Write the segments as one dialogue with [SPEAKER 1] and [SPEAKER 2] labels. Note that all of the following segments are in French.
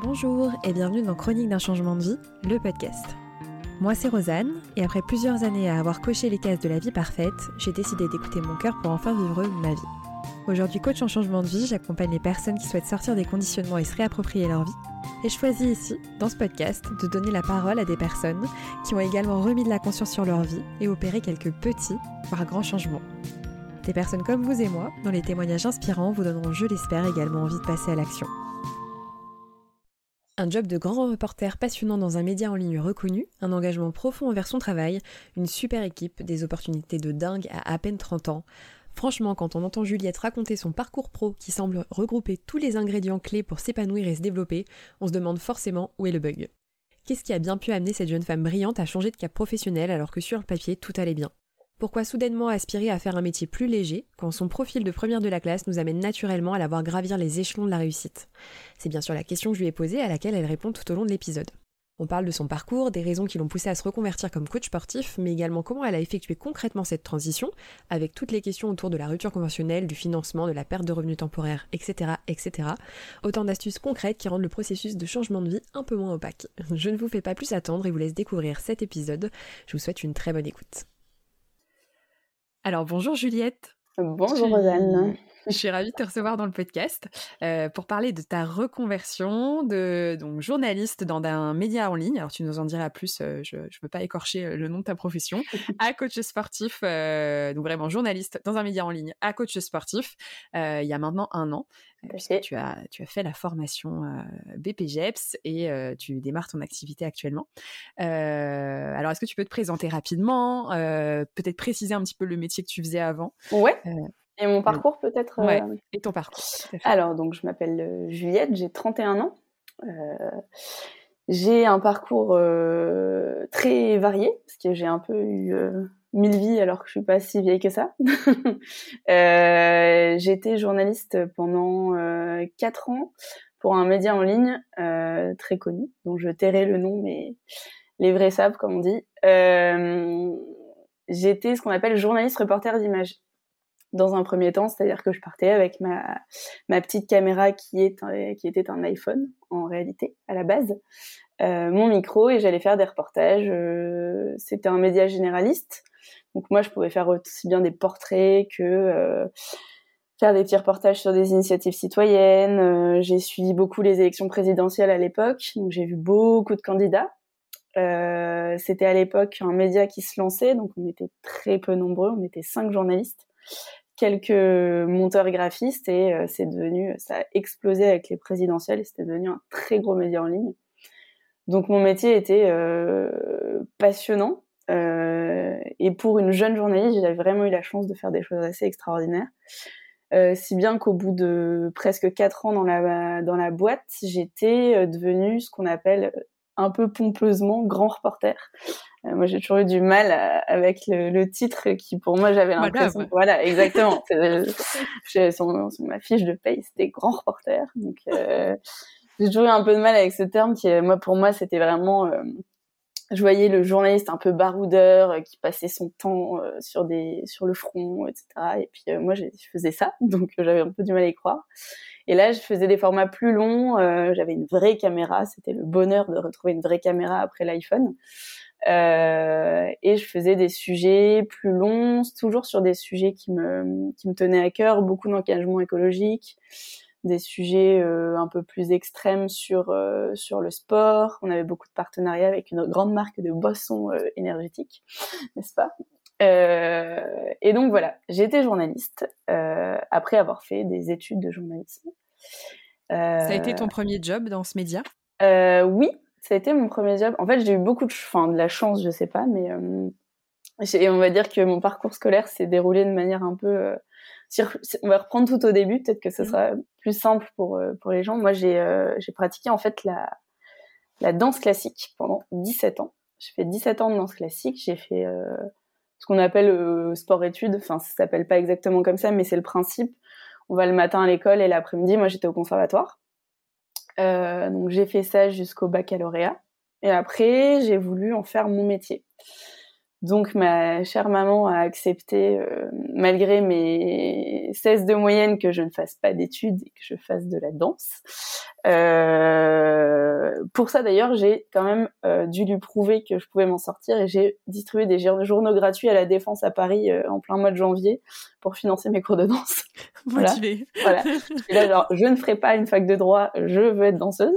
[SPEAKER 1] Bonjour et bienvenue dans Chronique d'un changement de vie, le podcast. Moi c'est Rosanne et après plusieurs années à avoir coché les cases de la vie parfaite, j'ai décidé d'écouter mon cœur pour enfin vivre ma vie. Aujourd'hui coach en changement de vie, j'accompagne les personnes qui souhaitent sortir des conditionnements et se réapproprier leur vie. Et je choisis ici, dans ce podcast, de donner la parole à des personnes qui ont également remis de la conscience sur leur vie et opéré quelques petits, voire grands changements. Des personnes comme vous et moi, dont les témoignages inspirants vous donneront, je l'espère, également envie de passer à l'action. Un job de grand reporter passionnant dans un média en ligne reconnu, un engagement profond envers son travail, une super équipe, des opportunités de dingue à à peine 30 ans. Franchement, quand on entend Juliette raconter son parcours pro qui semble regrouper tous les ingrédients clés pour s'épanouir et se développer, on se demande forcément où est le bug. Qu'est-ce qui a bien pu amener cette jeune femme brillante à changer de cap professionnel alors que sur le papier tout allait bien? Pourquoi soudainement aspirer à faire un métier plus léger quand son profil de première de la classe nous amène naturellement à la voir gravir les échelons de la réussite? C'est bien sûr la question que je lui ai posée à laquelle elle répond tout au long de l'épisode. On parle de son parcours, des raisons qui l'ont poussée à se reconvertir comme coach sportif, mais également comment elle a effectué concrètement cette transition, avec toutes les questions autour de la rupture conventionnelle, du financement, de la perte de revenus temporaires, etc. etc. Autant d'astuces concrètes qui rendent le processus de changement de vie un peu moins opaque. Je ne vous fais pas plus attendre et vous laisse découvrir cet épisode. Je vous souhaite une très bonne écoute. Alors bonjour Juliette.
[SPEAKER 2] Bonjour Rosanne.
[SPEAKER 1] Je suis ravie de te recevoir dans le podcast euh, pour parler de ta reconversion de donc, journaliste dans un média en ligne. Alors tu nous en diras plus, euh, je ne veux pas écorcher euh, le nom de ta profession, à coach sportif, donc vraiment journaliste dans un média en ligne à coach sportif, il y a maintenant un an. Tu as, tu as fait la formation BPGEPS et tu démarres ton activité actuellement. alors, est-ce que tu peux te présenter rapidement, peut-être préciser un petit peu le métier que tu faisais avant?
[SPEAKER 2] Ouais. Et mon parcours peut-être
[SPEAKER 1] Ouais, et ton parcours.
[SPEAKER 2] Alors, donc je m'appelle Juliette, j'ai 31 ans. j'ai un parcours très varié, parce que j'ai un peu eu mille vies alors que je suis pas si vieille que ça. euh, j'ai été journaliste pendant euh, quatre ans pour un média en ligne euh, très connu, dont je tairai le nom, mais les vrais savent, comme on dit. Euh, J'étais ce qu'on appelle journaliste reporter d'image dans un premier temps, c'est-à-dire que je partais avec ma, petite caméra qui, est qui était un iPhone en réalité à la base, euh, mon micro et j'allais faire des reportages. Euh, C'était un média généraliste, donc moi, je pouvais faire aussi bien des portraits que euh, faire des petits reportages sur des initiatives citoyennes. J'ai suivi beaucoup les élections présidentielles à l'époque, donc j'ai vu beaucoup de candidats. C'était à l'époque un média qui se lançait, donc on était très peu nombreux, on était cinq journalistes, quelques monteurs graphistes, et euh, c'est devenu, ça a explosé avec les présidentielles, et c'était devenu un très gros média en ligne. Donc mon métier était euh, passionnant, euh, et pour une jeune journaliste, j'ai vraiment eu la chance de faire des choses assez extraordinaires. Si bien qu'au bout de presque quatre ans dans la, dans la boîte, j'étais devenue ce qu'on appelle un peu pompeusement grand reporter. Euh, moi, j'ai toujours eu du mal à, avec le, le, titre qui, pour moi, j'avais l'impression. Voilà, voilà, exactement. sur, sur, ma fiche de paye, c'était grand reporter. Donc, euh, j'ai toujours eu un peu de mal avec ce terme qui, moi, pour moi, c'était vraiment euh, je voyais le journaliste un peu baroudeur euh, qui passait son temps euh, sur des sur le front, etc. Et puis euh, moi, je faisais ça, donc j'avais un peu du mal à y croire. Et là, je faisais des formats plus longs. j'avais une vraie caméra. C'était le bonheur de retrouver une vraie caméra après l'iPhone. Et je faisais des sujets plus longs, toujours sur des sujets qui me qui me tenaient à cœur, beaucoup d'engagement écologique des sujets euh, un peu plus extrêmes sur euh, sur le sport. On avait beaucoup de partenariats avec une grande marque de boissons euh, énergétiques, n'est-ce pas? Et donc voilà, été journaliste après avoir fait des études de journalisme.
[SPEAKER 1] ça a été ton premier job dans ce média?
[SPEAKER 2] Oui, ça a été mon premier job. En fait, j'ai eu beaucoup de, enfin, de la chance, je sais pas, mais on va dire que mon parcours scolaire s'est déroulé de manière un peu on va reprendre tout au début, peut-être que ce mm. sera plus simple pour, euh, pour les gens. Moi, j'ai euh, j'ai pratiqué en fait la, la danse classique pendant 17 ans. J'ai fait 17 ans de danse classique. J'ai fait euh, ce qu'on appelle euh, sport-études. Enfin, ça s'appelle pas exactement comme ça, mais c'est le principe. On va le matin à l'école et l'après-midi, moi, j'étais au conservatoire. Euh, donc, j'ai fait ça jusqu'au baccalauréat. Et après, j'ai voulu en faire mon métier. Donc ma chère maman a accepté, euh, malgré mes 16 de moyenne, que je ne fasse pas d'études et que je fasse de la danse. Euh, pour ça d'ailleurs, j'ai quand même euh, dû lui prouver que je pouvais m'en sortir et j'ai distribué des journaux gratuits à la Défense à Paris euh, en plein mois de janvier pour financer mes cours de danse.
[SPEAKER 1] voilà.
[SPEAKER 2] voilà. Et là, genre, je ne ferai pas une fac de droit, je veux être danseuse.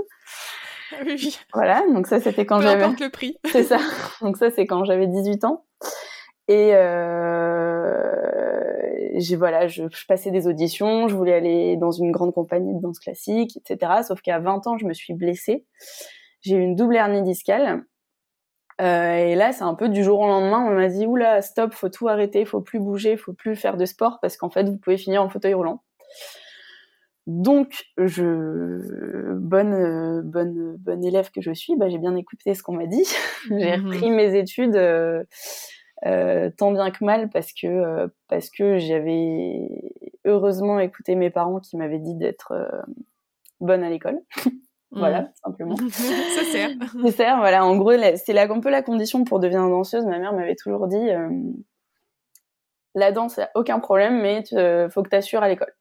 [SPEAKER 1] Oui.
[SPEAKER 2] Voilà, donc ça c'était quand j'avais.
[SPEAKER 1] le prix.
[SPEAKER 2] c'est ça. Donc ça c'est quand j'avais 18 ans. Et euh, voilà, je, je, passais des auditions, je voulais aller dans une grande compagnie de danse classique, etc. Sauf qu'à 20 ans, je me suis blessée. J'ai eu une double hernie discale. Euh, et là, c'est un peu du jour au lendemain, on m'a dit oula, stop, faut tout arrêter, faut plus bouger, faut plus faire de sport parce qu'en fait, vous pouvez finir en fauteuil roulant. Donc, je bonne bonne bonne élève que je suis, bah, j'ai bien écouté ce qu'on m'a dit. j'ai mhm. repris mes études. Euh, euh, tant bien que mal parce que euh, parce que j'avais heureusement écouté mes parents qui m'avaient dit d'être euh, bonne à l'école. voilà, mmh. simplement.
[SPEAKER 1] ça sert.
[SPEAKER 2] Ça sert, voilà. En gros, c'est un peu la condition pour devenir danseuse. Ma mère m'avait toujours dit la danse, aucun problème, mais faut que tu assures à l'école.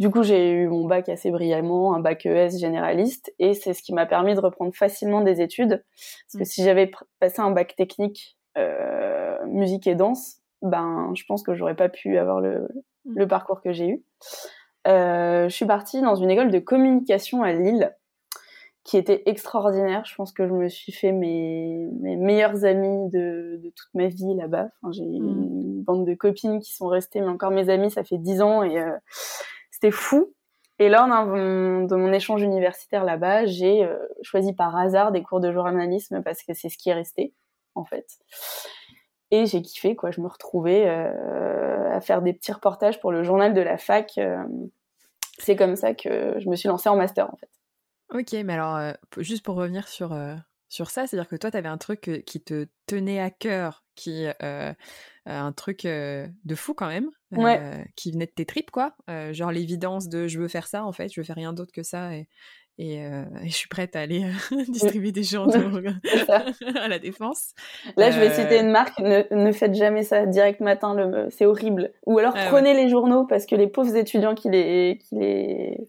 [SPEAKER 2] Du coup, j'ai eu mon bac assez brillamment, un bac ES généraliste, et c'est ce qui m'a permis de reprendre facilement des études. Parce que mmh. si j'avais passé un bac technique euh, musique et danse, ben, je pense que j'aurais pas pu avoir le, mm. le parcours que j'ai eu. Euh, je suis partie dans une école de communication à Lille qui était extraordinaire. Je pense que je me suis fait mes, mes meilleurs amis de, de toute ma vie là-bas. Enfin, j'ai mm. une bande de copines qui sont restées, mais encore mes amis, ça fait dix ans et euh, c'était fou. Et lors de mon échange universitaire là-bas, j'ai euh, choisi par hasard des cours de journalisme parce que c'est ce qui est resté en fait. Et j'ai kiffé, quoi. Je me retrouvais euh, à faire des petits reportages pour le journal de la fac. Euh. c'est comme ça que je me suis lancée en master, en fait.
[SPEAKER 1] Ok, mais alors, juste pour revenir sur, sur ça, c'est-à-dire que toi, tu avais un truc qui te tenait à cœur, qui un truc de fou quand même, qui venait de tes tripes, quoi. genre l'évidence de je veux faire ça, en fait, je veux faire rien d'autre que ça. Et, et, je suis prête à aller euh, distribuer des gens à la défense.
[SPEAKER 2] Là, je vais citer une marque. Ne, faites jamais ça direct matin. Le, c'est horrible. Ou alors ah prenez les journaux parce que les pauvres étudiants qui les qui les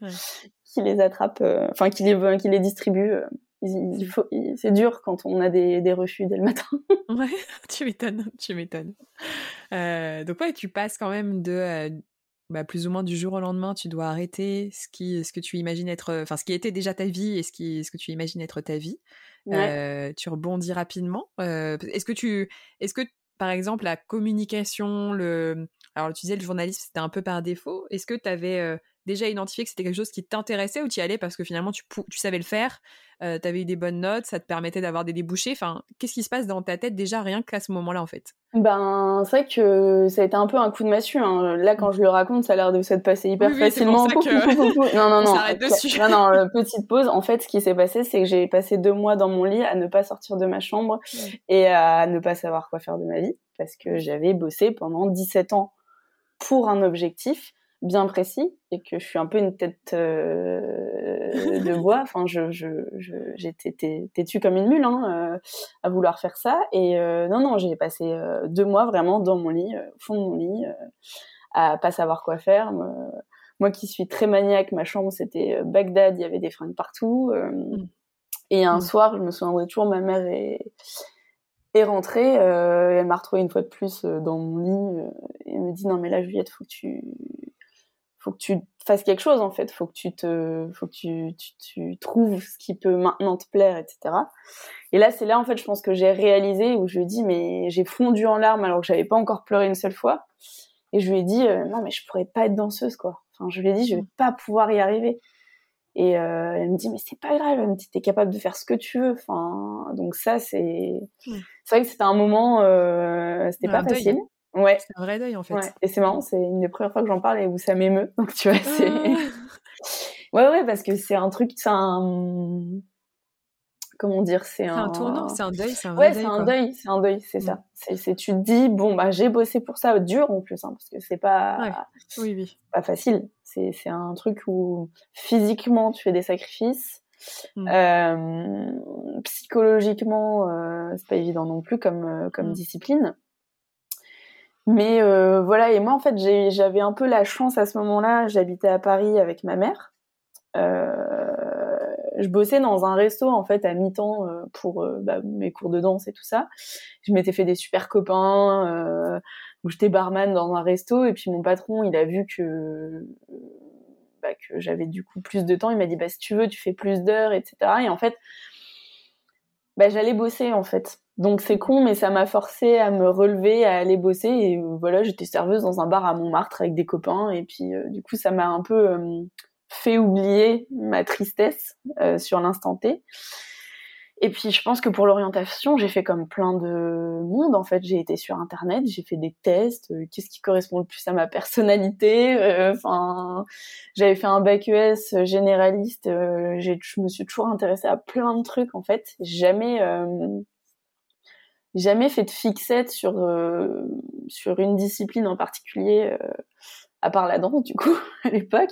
[SPEAKER 2] qui les attrapent, enfin qui les qui les distribuent. Il, faut, c'est dur quand on a des, des refus dès le matin.
[SPEAKER 1] ouais, tu m'étonnes, tu m'étonnes. donc ouais, tu passes quand même de bah, plus ou moins du jour au lendemain, tu dois arrêter ce, qui, ce que tu imagines être, enfin ce qui était déjà ta vie et ce, qui, ce que tu imagines être ta vie. Euh, tu rebondis rapidement. Euh, est-ce que tu, est-ce que par exemple la communication, le, alors tu disais le journalisme c'était un peu par défaut. Est-ce que tu avais euh, déjà identifié que c'était quelque chose qui t'intéressait ou tu y allais parce que finalement tu, tu savais le faire, euh, tu avais eu des bonnes notes, ça te permettait d'avoir des débouchés. Enfin, qu'est-ce qui se passe dans ta tête déjà rien qu'à ce moment-là en fait?
[SPEAKER 2] Ben, c'est vrai que ça a été un peu un coup de massue. Hein. Là, quand je le raconte, ça a l'air de se passer hyper facilement. non, non, non.
[SPEAKER 1] Dessus.
[SPEAKER 2] Non, non. Euh, petite pause. En fait, ce qui s'est passé, c'est que j'ai passé deux mois dans mon lit à ne pas sortir de ma chambre et à ne pas savoir quoi faire de ma vie parce que j'avais bossé pendant 17 ans pour un objectif bien précis et que je suis un peu une tête euh, de bois. Enfin, je, je, j'étais têtue comme une mule hein, euh, à vouloir faire ça. Et euh, non, non, j'ai passé deux mois vraiment dans mon lit, au fond de mon lit, à pas savoir quoi faire. Moi qui suis très maniaque, ma chambre c'était Bagdad, il y avait des fringues partout. Mm. Et un mm. soir, je me souviendrai toujours, ma mère est, est rentrée, elle m'a retrouvée une fois de plus dans mon lit et elle me dit non mais là Juliette, faut que tu faut que tu fasses quelque chose en fait, faut que tu te, faut que tu, tu, tu trouves ce qui peut maintenant te plaire, etc. Et là, c'est là en fait, je pense que j'ai réalisé où je lui ai dit mais j'ai fondu en larmes alors que j'avais pas encore pleuré une seule fois. Et je lui ai dit euh, non mais je pourrais pas être danseuse quoi. Enfin, je lui ai dit je vais pas pouvoir y arriver. Et euh, elle me dit mais c'est pas grave, elle me dit t'es capable de faire ce que tu veux. Enfin, donc ça c'est, c'est vrai que c'était un moment, euh, c'était pas facile. Ouais.
[SPEAKER 1] C'est un vrai deuil en fait.
[SPEAKER 2] Et c'est marrant, c'est une des premières fois que j'en parle et où ça m'émeut. Donc tu vois, c'est. Ah. ouais, ouais, parce que c'est un truc, c'est un. Comment dire, c'est un.
[SPEAKER 1] un tournant, c'est un deuil, c'est un
[SPEAKER 2] ouais, c'est un deuil, c'est un deuil, c'est ça. Mm. C'est, tu te dis, bon, bah j'ai bossé pour ça, dur en plus, hein, parce que c'est pas.
[SPEAKER 1] Oui, oui.
[SPEAKER 2] Pas facile. C'est, c'est un truc où physiquement tu fais des sacrifices. Mm. Euh, psychologiquement, euh, c'est pas évident non plus comme, euh, comme mm. discipline. Mais euh, voilà, et moi en fait j'avais un peu la chance à ce moment-là, j'habitais à Paris avec ma mère, je bossais dans un resto en fait à mi-temps pour bah, mes cours de danse et tout ça. Je m'étais fait des super copains. où j'étais barman dans un resto et puis mon patron, il a vu que bah, que j'avais du coup plus de temps. Il m'a dit bah si tu veux, tu fais plus d'heures, etc. Et en fait, bah, j'allais bosser en fait. Donc c'est con, mais ça m'a forcé à me relever, à aller bosser. Et euh, voilà, j'étais serveuse dans un bar à Montmartre avec des copains. Et puis euh, du coup, ça m'a un peu euh, fait oublier ma tristesse sur l'instant T. Et puis je pense que pour l'orientation, j'ai fait comme plein de monde. En fait, j'ai été sur internet, j'ai fait des tests. Euh, qu'est-ce qui correspond le plus à ma personnalité euh, Enfin, j'avais fait un bac ES généraliste. Euh, je me suis toujours intéressée à plein de trucs. En fait, jamais jamais fait de fixette sur sur une discipline en particulier, à part la danse du coup à l'époque.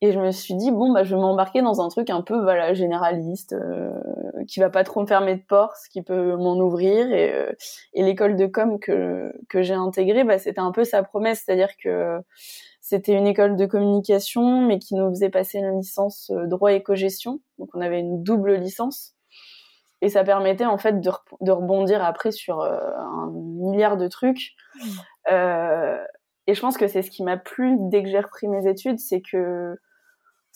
[SPEAKER 2] Et je me suis dit bon bah je vais m'embarquer dans un truc un peu voilà généraliste euh, qui va pas trop me fermer de porte, qui peut m'en ouvrir et, euh, et l'école de com que que j'ai intégrée bah c'était un peu sa promesse, c'est-à-dire que c'était une école de communication mais qui nous faisait passer une licence euh, droit et co-gestion. Donc on avait une double licence et ça permettait en fait de, de rebondir après sur euh, un milliard de trucs. Mmh. Euh, et je pense que c'est ce qui m'a plu dès que j'ai repris mes études, c'est que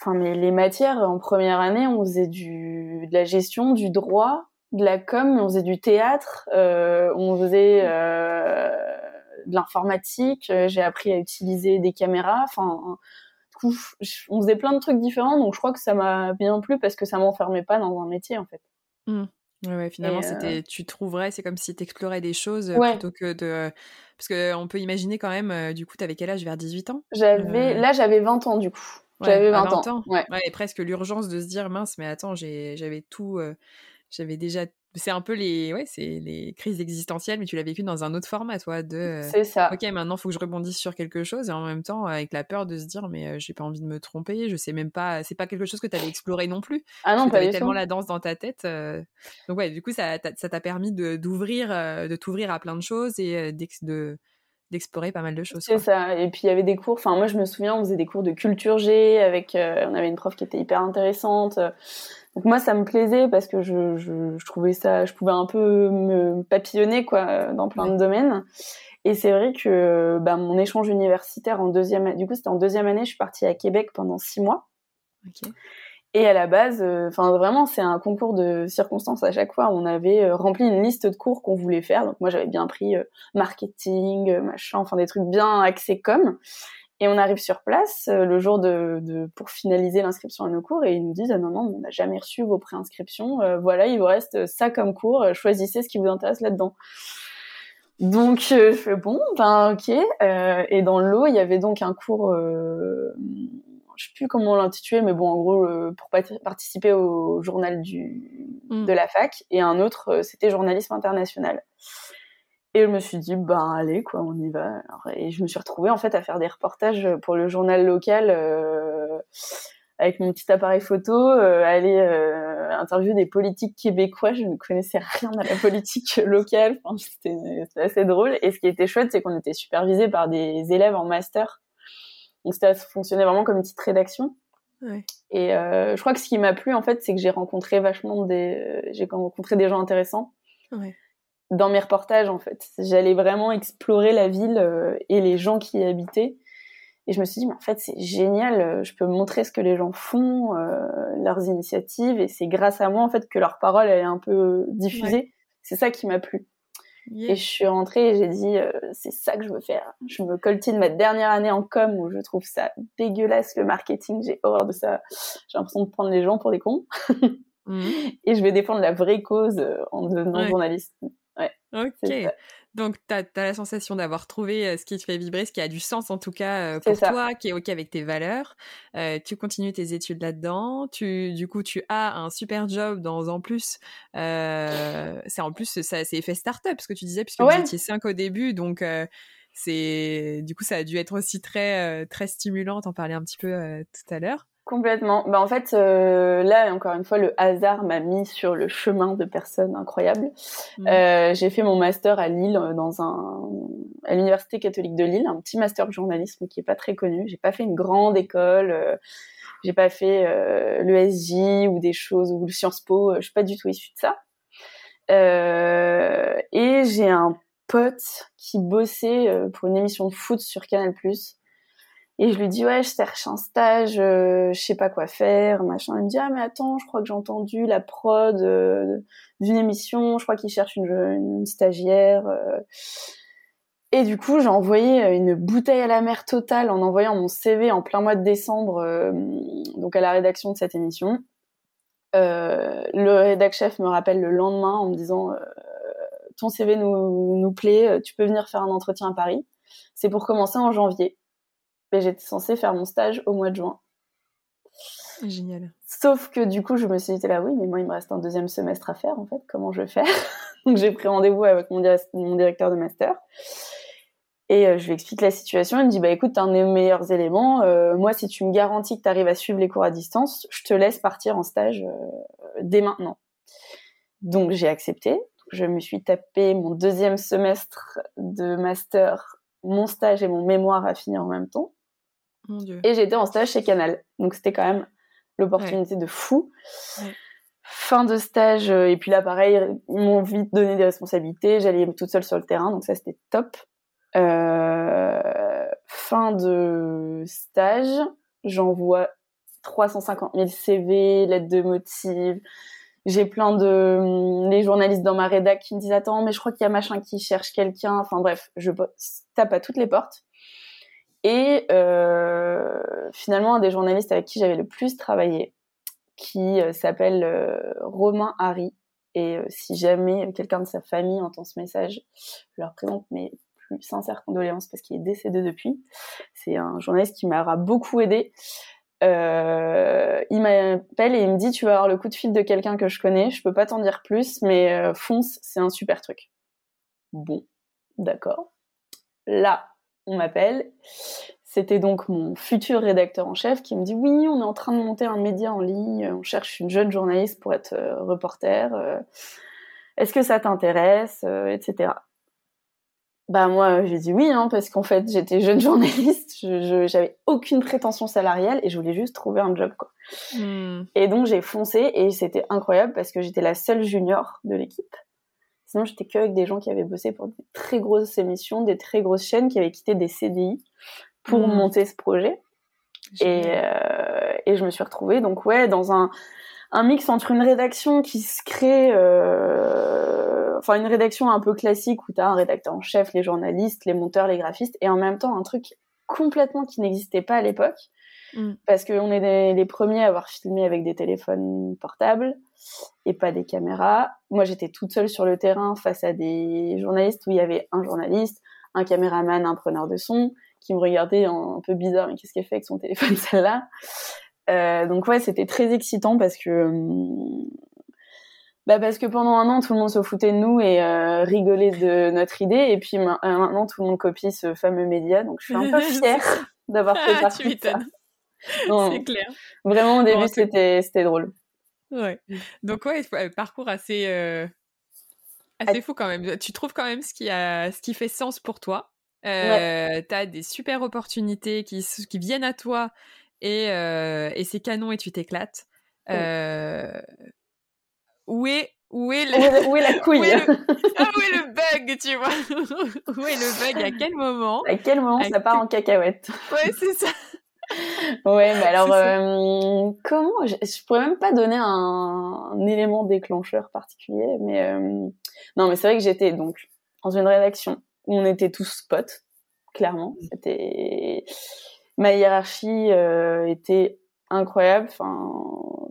[SPEAKER 2] enfin mais les matières en première année, on faisait du de la gestion, du droit, de la com, on faisait du théâtre, euh, on faisait euh, de l'informatique. Euh, j'ai appris à utiliser des caméras. Enfin, on faisait plein de trucs différents. Donc je crois que ça m'a bien plu parce que ça m'enfermait pas dans un métier en fait.
[SPEAKER 1] Mmh. Ouais, finalement, c'était, tu trouverais, c'est comme si tu explorais des choses plutôt que de. Parce qu'on peut imaginer quand même, du coup, tu avais quel âge? Vers 18 ans?
[SPEAKER 2] J'avais, Là, j'avais 20 ans, du coup. J'avais 20,
[SPEAKER 1] 20, ans. Ouais. ouais. et presque l'urgence de se dire mince, mais attends, j'avais tout, euh, j'avais déjà. C'est un peu les, ouais, c'est les crises existentielles, mais tu l'as vécu dans un autre format, toi. De. Euh,
[SPEAKER 2] c'est ça.
[SPEAKER 1] Ok, maintenant, faut que je rebondisse sur quelque chose, et en même temps, avec la peur de se dire, mais j'ai pas envie de me tromper, je sais même pas. C'est pas quelque chose que tu avais exploré non plus.
[SPEAKER 2] Ah non, pas
[SPEAKER 1] avais tellement la danse dans ta tête. Donc ouais, du coup, ça, t'a permis de d'ouvrir, de t'ouvrir à plein de choses et de d'explorer pas mal de choses.
[SPEAKER 2] C'est ça. Et puis il y avait des cours. Enfin, moi je me souviens, on faisait des cours de culture G avec. Euh, on avait une prof qui était hyper intéressante. Donc moi ça me plaisait parce que je, je, je, trouvais ça, je pouvais un peu me papillonner quoi dans plein de domaines. Et c'est vrai que bah, mon échange universitaire en deuxième, du coup c'était en deuxième année, je suis partie à Québec pendant six mois. Okay. Et à la base, euh, enfin vraiment, c'est un concours de circonstances à chaque fois. On avait euh, rempli une liste de cours qu'on voulait faire. Donc moi, j'avais bien pris euh, marketing, machin, enfin des trucs bien axés comme. Et on arrive sur place le jour de, de pour finaliser l'inscription à nos cours et ils nous disent ah non non, on n'a jamais reçu vos préinscriptions. voilà, il vous reste ça comme cours. choisissez ce qui vous intéresse là-dedans. Donc je fais bon, ben ok. et dans le lot, il y avait donc un cours je sais plus comment l'intituler, mais bon, en gros, euh, pour participer au journal du, mm. de la fac, et un autre, euh, c'était journalisme international. Et je me suis dit, ben allez, quoi, on y va. et je me suis retrouvée en fait à faire des reportages pour le journal local euh, avec mon petit appareil photo, aller interviewer des politiques québécois. Je ne connaissais rien à la politique locale. Enfin, c'était assez drôle. Et ce qui était chouette, c'est qu'on était supervisé par des élèves en master donc ça fonctionnait vraiment comme une petite rédaction. Ouais. Et euh, je crois que ce qui m'a plu en fait, c'est que j'ai rencontré vachement des, euh, j'ai rencontré des gens intéressants. Ouais. Dans mes reportages en fait, j'allais vraiment explorer la ville euh, et les gens qui y habitaient. Et je me suis dit, mais en fait, c'est génial, je peux montrer ce que les gens font, euh, leurs initiatives, et c'est grâce à moi, en fait, que leur parole, elle est un peu diffusée. Ouais. C'est ça qui m'a plu. Et je suis rentrée et j'ai dit, euh, c'est ça que je veux faire. Je me coltine ma dernière année en com où je trouve ça dégueulasse le marketing. J'ai horreur de ça. J'ai l'impression de prendre les gens pour des cons. Mmh. Et je vais défendre la vraie cause euh, en devenant journaliste. Ouais.
[SPEAKER 1] Ok. Donc, tu as, la sensation d'avoir trouvé euh, ce qui te fait vibrer, ce qui a du sens en tout cas euh, pour toi, qui est OK avec tes valeurs. Euh, tu continues tes études là-dedans. Tu, du coup, tu as un super job dans en plus. Euh, c'est en plus, ça, c'est effet start-up, ce que tu disais, puisque ouais. vous étiez cinq au début. Donc, euh, c'est du coup, ça a dû être aussi très, très stimulant. T'en parlais un petit peu tout à l'heure.
[SPEAKER 2] Complètement. Bah en fait, euh, là encore une fois, le hasard m'a mis sur le chemin de personnes incroyables. Mmh. Euh, j'ai fait mon master à Lille, euh, dans un à l'université catholique de Lille, un petit master de journalisme qui est pas très connu. J'ai pas fait une grande école. Euh, J'ai pas fait euh, le SJ ou des choses ou le Sciences Po. Je suis pas du tout issue de ça. Euh, et j'ai un pote qui bossait euh, pour une émission de foot sur Canal+. Et je lui dis ouais, je cherche un stage, euh, je sais pas quoi faire, machin. Il me dit ah mais attends, je crois que j'ai entendu la prod euh, d'une émission, je crois qu'il cherche une, stagiaire. Euh. Et du coup, j'ai envoyé une bouteille à la mer totale en envoyant mon CV en plein mois de décembre, donc à la rédaction de cette émission. le rédac chef me rappelle le lendemain en me disant ton CV nous plaît, tu peux venir faire un entretien à Paris. C'est pour commencer en janvier j'étais censée faire mon stage au mois de juin.
[SPEAKER 1] Génial.
[SPEAKER 2] Sauf que du coup, je me suis dit là, oui, mais moi, il me reste un deuxième semestre à faire, en fait. Comment je vais faire? Donc, j'ai pris rendez-vous avec mon, directeur de master. Et euh, je lui explique la situation. Il me dit, bah écoute, t'as un des meilleurs éléments. Euh, moi, si tu me garantis que tu arrives à suivre les cours à distance, je te laisse partir en stage euh, dès maintenant. Donc, j'ai accepté. Je me suis tapé mon deuxième semestre de master, mon stage et mon mémoire à finir en même temps. Et j'étais en stage chez Canal. Donc c'était quand même l'opportunité de fou. Fin de stage, euh, et puis là pareil, ils m'ont vite donné des responsabilités, j'allais toute seule sur le terrain, donc ça c'était top. Euh, fin de stage, j'envoie 350 000 CV, lettres de motive. J'ai plein de hum, les journalistes dans ma rédac qui me disent attends mais je crois qu'il y a machin qui cherche quelqu'un. Enfin bref, je tape à toutes les portes. Et euh, finalement, un des journalistes avec qui j'avais le plus travaillé, qui euh, s'appelle euh, Romain Harry, et si jamais quelqu'un de sa famille entend ce message, je leur présente mes plus sincères condoléances parce qu'il est décédé depuis. C'est un journaliste qui m'aura beaucoup aidé. Il m'appelle et il me dit tu vas avoir le coup de fil de quelqu'un que je connais, je peux pas t'en dire plus, mais fonce, c'est un super truc. Bon, d'accord. Là, on m'appelle. C'était donc mon futur rédacteur en chef qui me dit oui, on est en train de monter un média en ligne, on cherche une jeune journaliste pour être euh, reporter. Euh, est-ce que ça t'intéresse, euh, etc. Bah moi j'ai dit oui hein, parce qu'en fait j'étais jeune journaliste, je, j'avais aucune prétention salariale et je voulais juste trouver un job quoi. Hmm. Et donc j'ai foncé et c'était incroyable parce que j'étais la seule junior de l'équipe. Sinon, j'étais que avec des gens qui avaient bossé pour des très grosses émissions, des très grosses chaînes, qui avaient quitté des CDI pour mmh. monter ce projet. Et, euh, et, je me suis retrouvée, donc ouais, dans un, un mix entre une rédaction qui se crée, euh, enfin une rédaction un peu classique où tu as un rédacteur en chef, les journalistes, les monteurs, les graphistes, et en même temps un truc complètement qui n'existait pas à l'époque, mmh. parce qu'on est les premiers à avoir filmé avec des téléphones portables et pas des caméras. Moi, j'étais toute seule sur le terrain face à des journalistes où il y avait un journaliste, un caméraman, un preneur de son qui me regardait un, peu bizarre, mais qu'est-ce qu'elle fait avec son téléphone celle-là? Euh, Donc ouais, c'était très excitant parce que hum, bah parce que pendant un an tout le monde se foutait de nous et euh, rigolait de notre idée et puis euh, maintenant tout le monde copie ce fameux média donc je suis un peu fière d'avoir fait partie de ça.
[SPEAKER 1] C'est clair.
[SPEAKER 2] Vraiment au début c'était c'était drôle.
[SPEAKER 1] Ouais. Donc ouais, parcours assez euh, assez fou quand même. Tu trouves quand même ce qui a ce qui fait sens pour toi. Euh, Tu as des super opportunités qui qui viennent à toi et euh, et c'est canon et tu t'éclates. Euh, où est où est,
[SPEAKER 2] le... où, est la couille
[SPEAKER 1] où est, le... Ah, où est le bug, tu vois? Où est le bug? À quel moment?
[SPEAKER 2] À quel moment ça part en cacahuète?
[SPEAKER 1] Ouais, c'est ça.
[SPEAKER 2] Ouais, mais alors euh, comment je, je, pourrais même pas donner un, un élément déclencheur particulier, mais euh, non, mais c'est vrai que j'étais donc dans une rédaction où on était tous potes, clairement. Mmh. C'était ma hiérarchie euh, était incroyable. Enfin,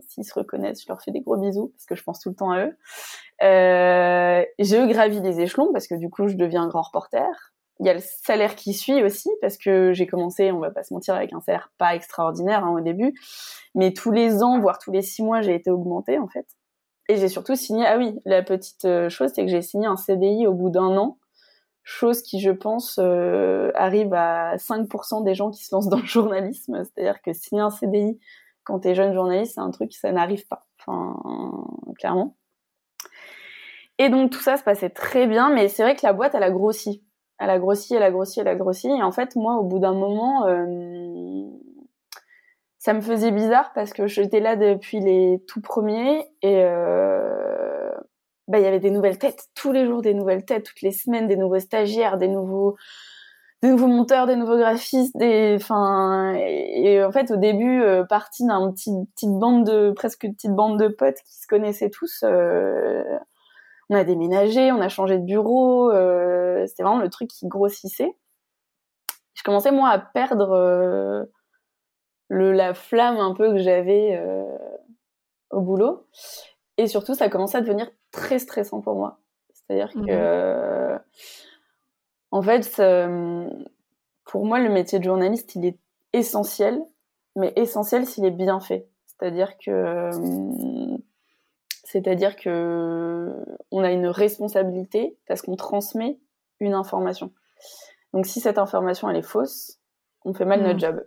[SPEAKER 2] s'ils se reconnaissent, je leur fais des gros bisous parce que je pense tout le temps à eux. Euh, je gravis des échelons parce que du coup, je deviens grand reporter. Il y a le salaire qui suit aussi parce que j'ai commencé, on va pas se mentir, avec un salaire pas extraordinaire hein, au début, mais tous les ans, voire tous les six mois, j'ai été augmentée en fait. Et j'ai surtout signé. Ah oui, la petite euh, chose, c'est que j'ai signé un CDI au bout d'un an, chose qui, je pense, euh, arrive à 5% des gens qui se lancent dans le journalisme. C'est-à-dire que signer un CDI quand t'es jeune journaliste, c'est un truc ça n'arrive pas. Enfin, clairement. Et donc tout ça se passait très bien, mais c'est vrai que la boîte, elle a grossi elle a grossi, elle a grossi, elle a grossi. Et en fait, moi, au bout d'un moment, euh, ça me faisait bizarre parce que j'étais là depuis les tout premiers et euh, bah il y avait des nouvelles têtes tous les jours des nouvelles têtes toutes les semaines des nouveaux stagiaires des nouveaux monteurs des nouveaux graphistes des et, en fait au début euh, partie d'un petit petite bande de presque une petite bande de potes qui se connaissaient tous on a déménagé on a changé de bureau euh, c'était vraiment le truc qui grossissait je commençais moi à perdre euh, le, la flamme un peu que j'avais euh, au boulot. Et surtout, ça a commencé à devenir très stressant pour moi. C'est-à-dire que, mhm. en fait, pour moi, le métier de journaliste, il est essentiel, mais essentiel s'il est bien fait. C'est-à-dire que, c'est-à-dire que, on a une responsabilité parce qu'on transmet une information. Donc, si cette information elle est fausse, on fait mal notre mhm. job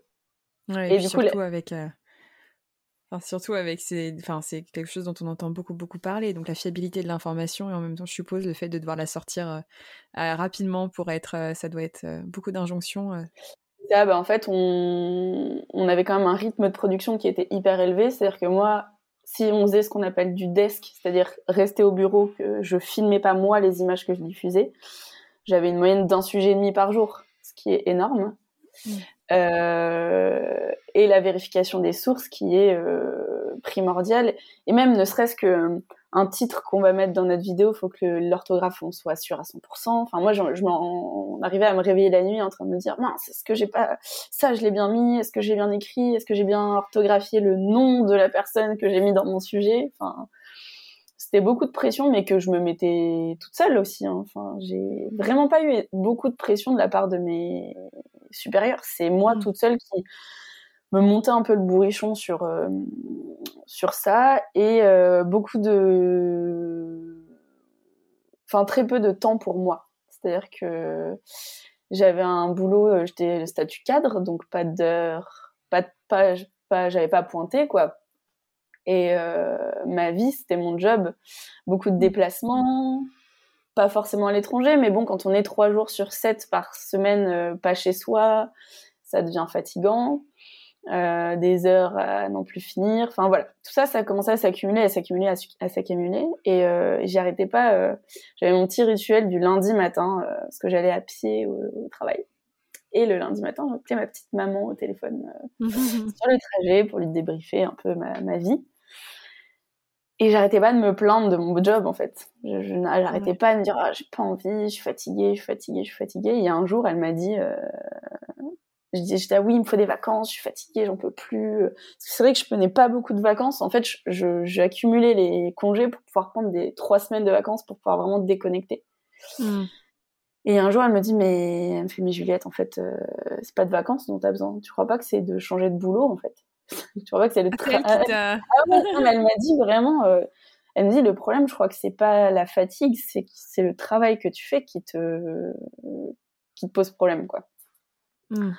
[SPEAKER 1] et, du surtout coup, avec, euh, surtout avec ces, enfin, c'est quelque chose dont on entend beaucoup beaucoup parler. Donc la fiabilité de l'information et en même temps, je suppose le fait de devoir la sortir euh, euh, rapidement pour être, ça doit être beaucoup d'injonctions.
[SPEAKER 2] Ah, bah, en fait, on... on avait quand même un rythme de production qui était hyper élevé. C'est-à-dire que moi, si on faisait ce qu'on appelle du desk, c'est-à-dire rester au bureau, que je filmais pas moi les images que je diffusais, j'avais une moyenne d'un sujet et demi par jour, ce qui est énorme. Mmh. Euh, et la vérification des sources qui est euh, primordiale. Et même ne serait-ce que euh, un titre qu'on va mettre dans notre vidéo, faut que l'orthographe on soit sûr à 100%. Enfin moi, je, je m'en arrivais à me réveiller la nuit en train de me dire mince, est-ce que j'ai pas ça, je l'ai bien mis, est-ce que j'ai bien écrit, est-ce que j'ai bien orthographié le nom de la personne que j'ai mis dans mon sujet? Enfin, c'était beaucoup de pression, mais que je me mettais toute seule aussi. Hein. Enfin, j'ai vraiment pas eu beaucoup de pression de la part de mes supérieure. C'est moi mm. toute seule qui me montais un peu le bourrichon sur, euh, sur ça et euh, beaucoup de. Enfin, très peu de temps pour moi. C'est-à-dire que j'avais un boulot, euh, j'étais le statut cadre, donc pas d'heure, pas, pas, pas j'avais pas pointé, quoi. Et ma vie, c'était mon job. Beaucoup de mm. déplacements, pas forcément à l'étranger, mais bon, quand on est trois jours sur sept par semaine, euh, pas chez soi, ça devient fatigant. Euh, des heures à non plus finir. Enfin voilà, tout ça, ça a commencé à s'accumuler, à s'accumuler, à, s'accumuler. Et euh, j'y arrêtais pas. Euh, j'avais mon petit rituel du lundi matin, parce que j'allais à pied au, travail. Et le lundi matin, j'appelais ma petite maman au téléphone sur le trajet pour lui débriefer un peu ma, ma vie. Et j'arrêtais pas de me plaindre de mon job en fait. Je, je j'arrêtais pas de me dire ah, j'ai pas envie, je suis fatiguée, je suis fatiguée, je suis fatiguée. Et un jour, elle m'a dit, euh... je disais j'étais ah oui, il me faut des vacances, je suis fatiguée, j'en peux plus. C'est vrai que je prenais pas beaucoup de vacances. En fait, je, j'ai accumulé les congés pour pouvoir prendre des trois semaines de vacances pour pouvoir vraiment déconnecter. Hmm. Et un jour, elle me dit mais elle me fait mais Juliette, en fait, euh, c'est pas de vacances dont t'as besoin. Tu crois pas que c'est de changer de boulot en fait? tu vois que c'est le travail. Ah, elle m'a dit vraiment. Euh, elle me dit le problème, je crois que c'est pas la fatigue, c'est c'est le travail que tu fais qui te qui te pose problème quoi. Hmm.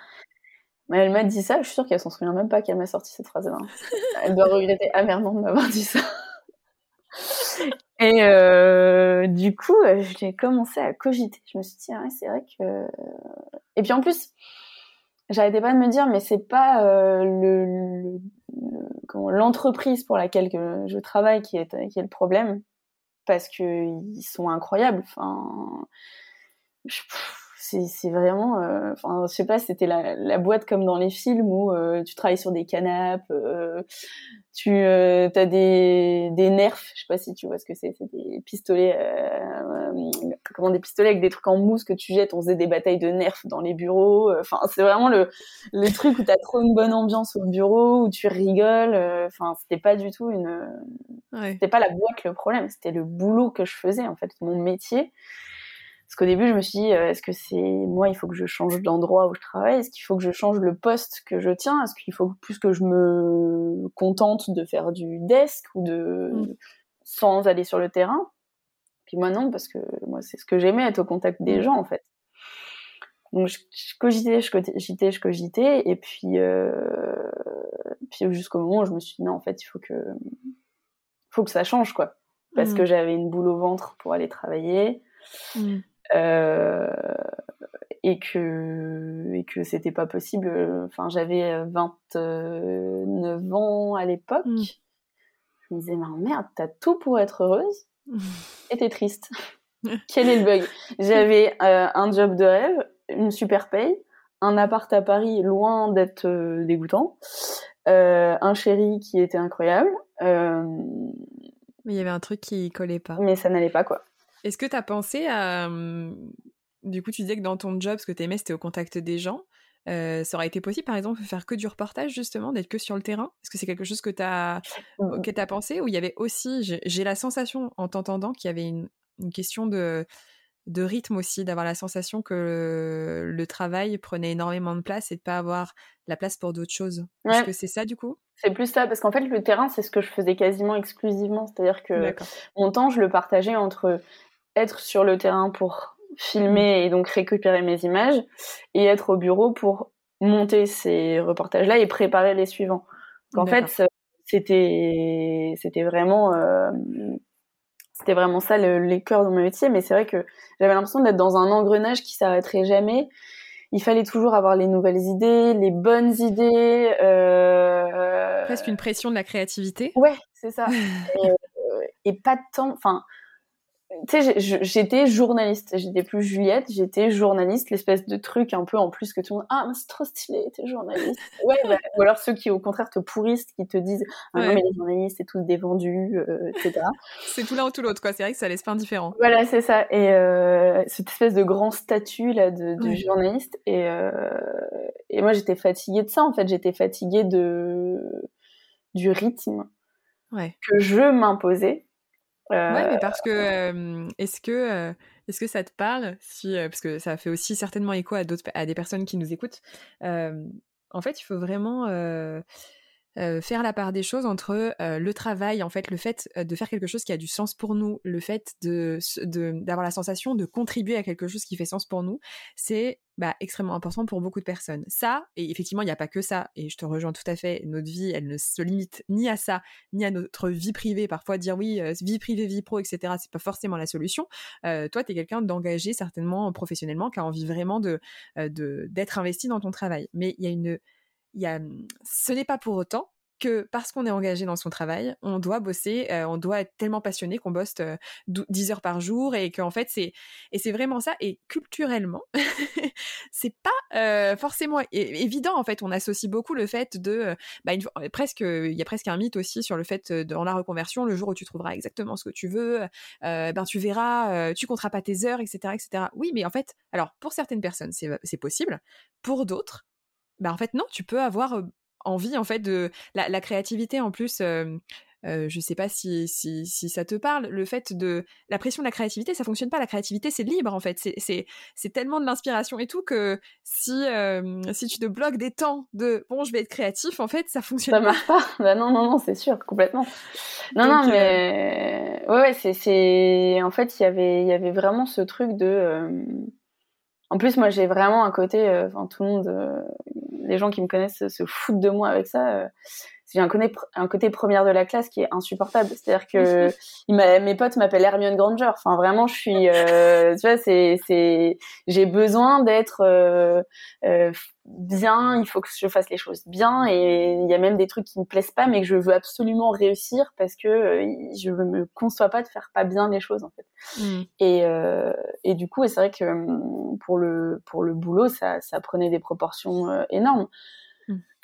[SPEAKER 2] Mais elle m'a dit ça, je suis sûre qu'elle s'en souvient même pas qu'elle m'a sorti cette phrase-là. elle doit regretter amèrement de m'avoir dit ça. Et euh, du coup, j'ai commencé à cogiter. Je me suis dit, ah c'est vrai que. Et puis en plus, j'arrêtais pas de me dire mais c'est pas euh, le, l'entreprise pour laquelle je travaille qui est qui est le problème. Parce que ils sont incroyables. Enfin je, c'est vraiment euh, enfin je sais pas c'était la, la, boîte comme dans les films où euh, tu travailles sur des canapes euh, tu euh, as des des nerfs je sais pas si tu vois ce que c'est c'est des pistolets comment des pistolets avec des trucs en mousse que tu jettes on faisait des batailles de nerfs dans les bureaux enfin c'est vraiment le le truc où tu as trop une bonne ambiance au bureau où tu rigoles enfin c'était pas du tout une c'était pas la boîte le problème c'était le boulot que je faisais en fait mon métier parce qu'au début, je me suis dit, euh, est-ce que c'est moi, il faut que je change d'endroit où je travaille? Est-ce qu'il faut que je change le poste que je tiens? Est-ce qu'il faut plus que je me contente de faire du desk ou de mm. sans aller sur le terrain? Puis moi non, parce que moi c'est ce que j'aimais être au contact des mm. gens en fait. Donc je, cogitais, je cogitais, je cogitais, et puis euh, puis jusqu'au moment où je me suis dit non en fait il faut que faut que ça change quoi, parce mm. que j'avais une boule au ventre pour aller travailler. Euh, et que et que c'était pas possible. Enfin, j'avais 29 ans à l'époque. Mmh. Je me disais, mais merde, t'as tout pour être heureuse et t'es triste. Quel est le bug? J'avais un job de rêve, une super paye, un appart à Paris loin d'être dégoûtant, un chéri qui était incroyable.
[SPEAKER 1] Mais il y avait un truc qui collait pas.
[SPEAKER 2] Mais ça n'allait pas, quoi.
[SPEAKER 1] Est-ce que tu as pensé à. Du coup, tu disais que dans ton job, ce que tu aimais, c'était au contact des gens. ça aurait été possible, par exemple, de faire que du reportage, justement, d'être que sur le terrain? Est-ce que c'est quelque chose que tu as, mmh. que as pensé? Ou il y avait aussi, j'ai la sensation, en t'entendant, qu'il y avait une, une question de, de rythme aussi, d'avoir la sensation que le, travail prenait énormément de place et de pas avoir la place pour d'autres choses. Est-ce que c'est ça du coup?
[SPEAKER 2] C'est plus ça, parce qu'en fait le terrain c'est ce que je faisais quasiment exclusivement, c'est-à-dire que mon temps je le partageais entre être sur le terrain pour filmer et donc récupérer mes images et être au bureau pour monter ces reportages-là et préparer les suivants. En fait c'était c'était vraiment euh, c'était vraiment ça le, les cœurs de mon métier. Mais c'est vrai que j'avais l'impression d'être dans un engrenage qui s'arrêterait jamais. Il fallait toujours avoir les nouvelles idées, les bonnes idées. Euh...
[SPEAKER 1] Presque une pression de la créativité.
[SPEAKER 2] Ouais, c'est ça. et, euh, et, pas de temps. Enfin, tu sais, j'étais journaliste, j'étais plus Juliette, j'étais journaliste, l'espèce de truc un peu en plus que tout le monde, ah, c'est trop stylé, t'es journaliste. ouais, bah, ou alors ceux qui au contraire te pourrissent, qui te disent, ah non, mais les journalistes, c'est tous des vendus, euh, etc.
[SPEAKER 1] c'est tout l'un ou tout l'autre, quoi. C'est vrai que ça laisse pas indifférent.
[SPEAKER 2] Voilà, c'est ça. Et euh, cette espèce de grand statut là de, de journaliste. Et, euh, et moi, j'étais fatiguée de ça, en fait. J'étais fatiguée de du rythme que je m'imposais
[SPEAKER 1] Ouais, mais parce que est-ce que est-ce que ça te parle si parce que ça fait aussi certainement écho à d'autres à des personnes qui nous écoutent. en fait, il faut vraiment faire la part des choses entre le travail, en fait, le fait de faire quelque chose qui a du sens pour nous, le fait de d'avoir la sensation de contribuer à quelque chose qui fait sens pour nous, c'est bah, extrêmement important pour beaucoup de personnes. Ça, et effectivement, il n'y a pas que ça, et je te rejoins tout à fait, notre vie, elle ne se limite ni à ça, ni à notre vie privée. Parfois, dire oui, vie privée, vie pro, etc., c'est pas forcément la solution. toi, tu es quelqu'un d'engagé, certainement professionnellement, qui a envie vraiment de d'être investi dans ton travail. Mais il y a une mmh, ce n'est pas pour autant que parce qu'on est engagé dans son travail, on doit bosser, euh, on doit être tellement passionné qu'on bosse 10 heures par jour et qu'en fait c'est et c'est vraiment ça. Et culturellement c'est pas euh, forcément évident en fait. On associe beaucoup le fait de euh, bah, presque il y a presque un mythe aussi sur le fait dans la reconversion le jour où tu trouveras exactement ce que tu veux ben tu verras tu compteras pas tes heures etc etc oui mais en fait alors pour certaines personnes c'est possible. Pour d'autres bah en fait non, tu peux avoir envie en fait de la, créativité en plus. Euh, je sais pas si, si, si, ça te parle, le fait de la pression de la créativité, ça fonctionne pas. La créativité, c'est libre en fait. C'est tellement de l'inspiration et tout que si, si tu te bloques des temps de bon, je vais être créatif, en fait, ça fonctionne
[SPEAKER 2] ça marche pas. bah non, non, non, c'est sûr, complètement. Non, non, mais ouais, ouais c'est en fait, il y avait, il y avait vraiment ce truc de. En plus, moi, j'ai vraiment un côté, enfin, tout le monde, les gens qui me connaissent se foutent de moi avec ça. J'ai un côté, un côté première de la classe qui est insupportable. C'est-à-dire que mes potes m'appellent Hermione Granger. Enfin, vraiment, je suis, euh, tu vois, c'est, c'est, j'ai besoin d'être euh, euh, bien. Il faut que je fasse les choses bien. Et il y a même des trucs qui me plaisent pas, mais que je veux absolument réussir parce que je me conçois pas de faire pas bien les choses en fait. Mmh. Et, et du coup, c'est vrai que hum, pour le pour le boulot, ça, ça prenait des proportions énormes.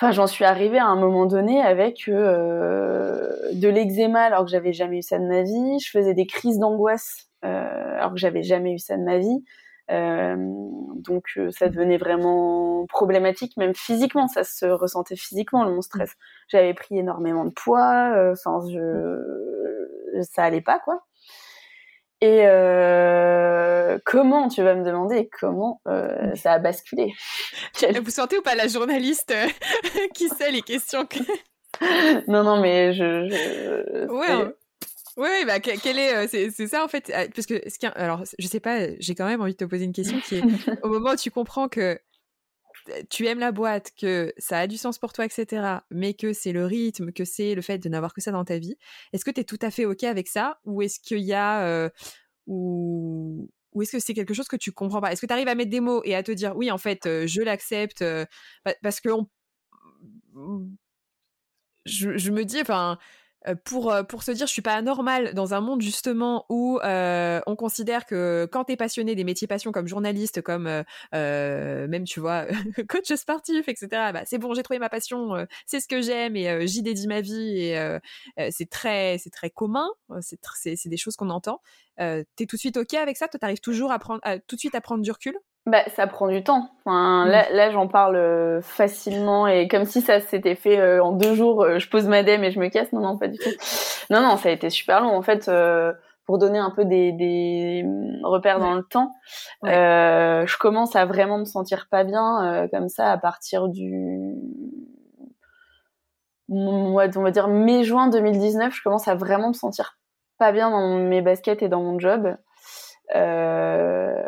[SPEAKER 2] Enfin, j'en suis arrivée à un moment donné avec euh, de l'eczéma alors que j'avais jamais eu ça de ma vie. Je faisais des crises d'angoisse euh, alors que j'avais jamais eu ça de ma vie. Euh, donc ça devenait vraiment problématique, même physiquement, ça se ressentait physiquement le mon stress. Mmh. J'avais pris énormément de poids, enfin je, ça allait pas quoi. Et euh, comment, tu vas me demander, comment euh, ça a basculé?
[SPEAKER 1] Vous sentez ou pas la journaliste euh, qui sait les questions que...
[SPEAKER 2] Non, non, mais je... je
[SPEAKER 1] ouais, hein. ouais, bah, quel est, c'est, ça en fait, ah, parce que, ce alors, je sais pas, j'ai quand même envie de te poser une question qui est, au moment où tu comprends que tu aimes la boîte, que ça a du sens pour toi, etc., mais que c'est le rythme, que c'est le fait de n'avoir que ça dans ta vie, est-ce que tu es tout à fait OK avec ça? Ou est-ce qu'il y a. Euh, ou est-ce que c'est quelque chose que tu comprends pas? Est-ce que tu arrives à mettre des mots et à te dire oui, en fait, je l'accepte parce que je, je, me dis, enfin, pour, pour se dire je suis pas anormal dans un monde justement où on considère que quand tu es passionné des métiers passion comme journaliste, comme même tu vois coach sportif, etc. Bah, c'est bon, j'ai trouvé ma passion, c'est ce que j'aime et j'y dédie ma vie et c'est très c'est très commun, c'est c'est des choses qu'on entend. tu es tout de suite ok avec ça, toi t'arrives toujours à prendre tout de suite à prendre du recul?
[SPEAKER 2] Bah, ça prend du temps. Enfin, mm. Là, là j'en parle euh, facilement et comme si ça s'était fait euh, en deux jours. Euh, je pose ma dème et je me casse. Non, non, pas du tout. Non, non, ça a été super long. En fait, pour donner un peu des, des repères dans le temps, je commence à vraiment me sentir pas bien comme ça à partir du mois, on va dire mai-juin 2019. Je commence à vraiment me sentir pas bien dans mes baskets et dans mon job. Euh,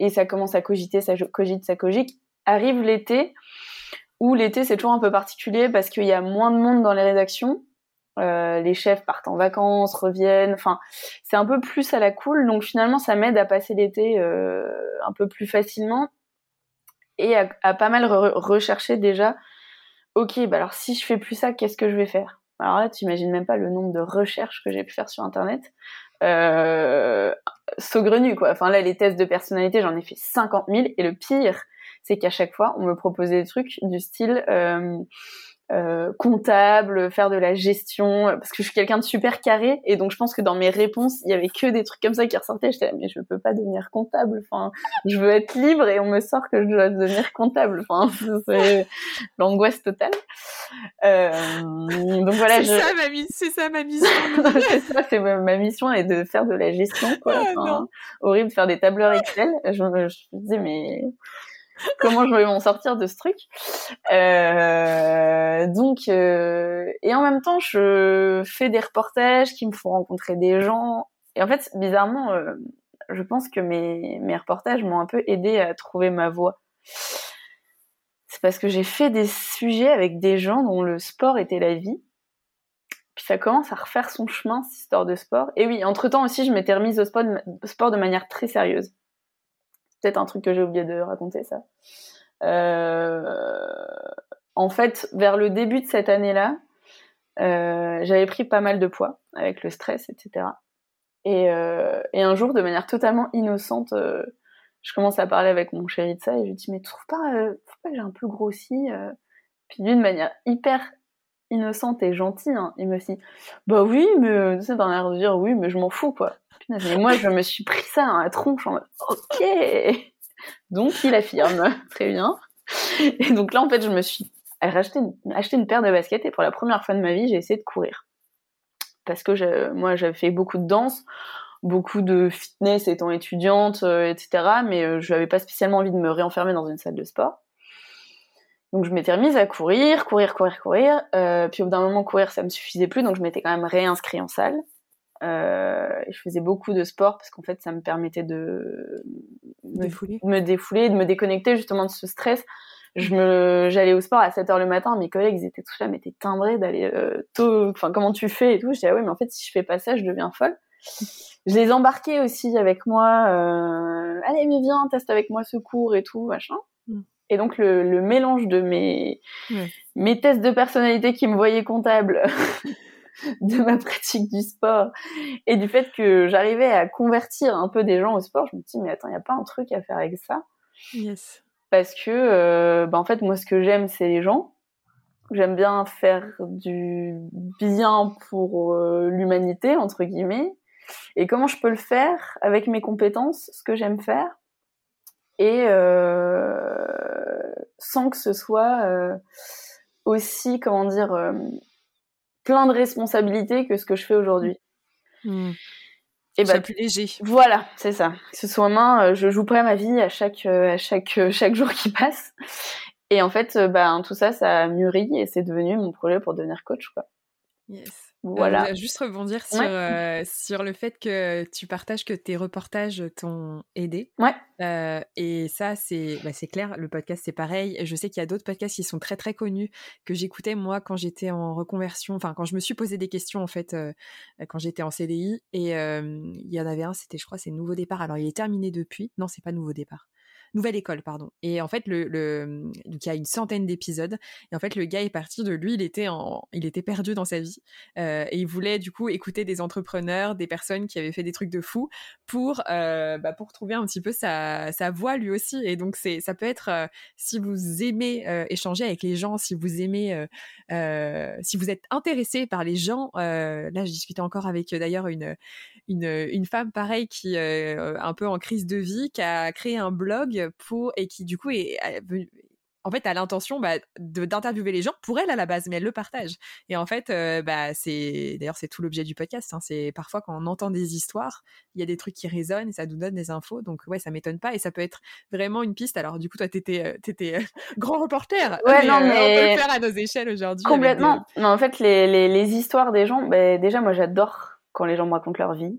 [SPEAKER 2] et ça commence à cogiter, ça cogite, ça cogite. Arrive l'été, où l'été c'est toujours un peu particulier parce qu'il y a moins de monde dans les rédactions. Euh, les chefs partent en vacances, reviennent. Enfin, c'est un peu plus à la cool. Donc finalement, ça m'aide à passer l'été euh, un peu plus facilement et à, pas mal rechercher déjà. Ok, bah alors si je fais plus ça, qu'est-ce que je vais faire? Alors là, tu imagines même pas le nombre de recherches que j'ai pu faire sur Internet euh, saugrenu quoi. Enfin là les tests de personnalité j'en ai fait 50 000 et le pire c'est qu'à chaque fois on me proposait des trucs du style euh, comptable, faire de la gestion, parce que je suis quelqu'un de super carré, et donc je pense que dans mes réponses, il y avait que des trucs comme ça qui ressortaient. J'étais mais je peux pas devenir comptable. Enfin, je veux être libre et on me sort que je dois devenir comptable. Enfin, c'est l'angoisse totale. Euh, donc voilà.
[SPEAKER 1] C'est ça ma c'est ça ma mission.
[SPEAKER 2] c'est ça, c'est ma, mission est de faire de la gestion. Quoi. Ah, enfin, horrible faire des tableurs Excel. Je, je me disais mais comment je vais m'en sortir de ce truc. Euh, donc, euh, et en même temps, je fais des reportages qui me font rencontrer des gens. Et en fait, bizarrement, euh, je pense que mes, mes reportages m'ont un peu aidé à trouver ma voie. C'est parce que j'ai fait des sujets avec des gens dont le sport était la vie. Puis ça commence à refaire son chemin, cette histoire de sport. Et oui, entre-temps aussi, je m'étais remise au sport sport de manière très sérieuse peut-être un truc que j'ai oublié de raconter ça. Euh, en fait, vers le début de cette année-là, euh, j'avais pris pas mal de poids avec le stress, etc. Euh, et, un jour, de manière totalement innocente, je commence à parler avec mon chéri de ça et je lui dis mais tu pas, que j'ai un peu grossi Puis d'une manière hyper innocente et gentille, hein, il me dit bah oui, mais tu sais, dans l'air de dire oui, mais je m'en fous quoi. Mais moi, je me suis pris ça dans la tronche en mode ok. Donc il affirme, très bien. Et donc là, en fait, je me suis acheté une, acheté une paire de baskets et pour la première fois de ma vie, j'ai essayé de courir. Parce que je, moi, j'avais fait beaucoup de danse, beaucoup de fitness étant étudiante, euh, etc. Mais euh, je n'avais pas spécialement envie de me réenfermer dans une salle de sport. Donc je m'étais remise à courir, courir, courir, courir. Euh, puis au bout d'un moment, courir, ça me suffisait plus, donc je m'étais quand même réinscrit en salle. Euh, je faisais beaucoup de sport parce qu'en fait, ça me permettait de me défouler. me défouler, de me déconnecter justement de ce stress. Je me, j'allais au sport à 7 heures le matin, mes collègues ils étaient tous là, mais t'es timbré d'aller euh, tôt, enfin comment tu fais et tout. Je disais ah oui, mais en fait si je fais pas ça, je deviens folle. Je les embarquais aussi avec moi. Euh, Allez, mais viens, teste avec moi ce cours et tout, machin. Mm. Et donc le, le, mélange de mes mes tests de personnalité qui me voyaient comptable de ma pratique du sport et du fait que j'arrivais à convertir un peu des gens au sport, je me dis mais attends, il n'y a pas un truc à faire avec ça?
[SPEAKER 1] Yes.
[SPEAKER 2] Parce que euh, bah en fait moi ce que j'aime c'est les gens. J'aime bien faire du bien pour euh, l'humanité entre guillemets. Et comment je peux le faire? Avec mes compétences, ce que j'aime faire et euh, sans que ce soit aussi comment dire plein de responsabilités que ce que je fais aujourd'hui.
[SPEAKER 1] Mmh. Et bah, plus léger.
[SPEAKER 2] Voilà, c'est ça. Ce soit main, euh, je joue près ma vie à chaque euh, à chaque euh, chaque jour qui passe. Et en fait, bah, tout ça, ça a mûri et c'est devenu mon projet pour devenir coach, quoi.
[SPEAKER 1] Yes. Voilà. juste rebondir sur, euh, sur le fait que tu partages que tes reportages t'ont aidé.
[SPEAKER 2] Ouais.
[SPEAKER 1] Euh, et ça, c'est bah, clair. Le podcast, c'est pareil. Je sais qu'il y a d'autres podcasts qui sont très, très connus que j'écoutais moi quand j'étais en reconversion. Enfin, quand je me suis posé des questions, en fait, euh, quand j'étais en CDI. Et il y en avait un, c'était, je crois, c'est Nouveau Départ. Alors, il est terminé depuis. Non, c'est pas Nouveau Départ. Nouvelle École, pardon. Et en fait, le, le il y a une centaine d'épisodes. Et en fait, le gars est parti de lui, il était en, il était perdu dans sa vie euh, et il voulait du coup écouter des entrepreneurs, des personnes qui avaient fait des trucs de fou pour, euh, bah, pour trouver un petit peu sa, sa voie lui aussi. Et donc c'est, ça peut être euh, si vous aimez échanger avec les gens, si vous aimez, si vous êtes intéressé par les gens. là, je discutais encore avec d'ailleurs une une, une femme pareille qui un peu en crise de vie, qui a créé un blog pour et qui du coup est, en fait, a l'intention bah, d'interviewer les gens pour elle à la base, mais elle le partage. Et en fait, bah, c'est d'ailleurs c'est tout l'objet du podcast. Hein. c'est parfois quand on entend des histoires, il y a des trucs qui résonnent et ça nous donne des infos. Donc ouais, ça m'étonne pas et ça peut être vraiment une piste. Alors du coup, toi, t'étais étais, grand reporter.
[SPEAKER 2] Ouais, non, mais
[SPEAKER 1] on peut le faire à nos échelles aujourd'hui.
[SPEAKER 2] Complètement. Mais en fait, les, les, les histoires des gens, bah, déjà, moi, j'adore quand les gens me racontent leur vie.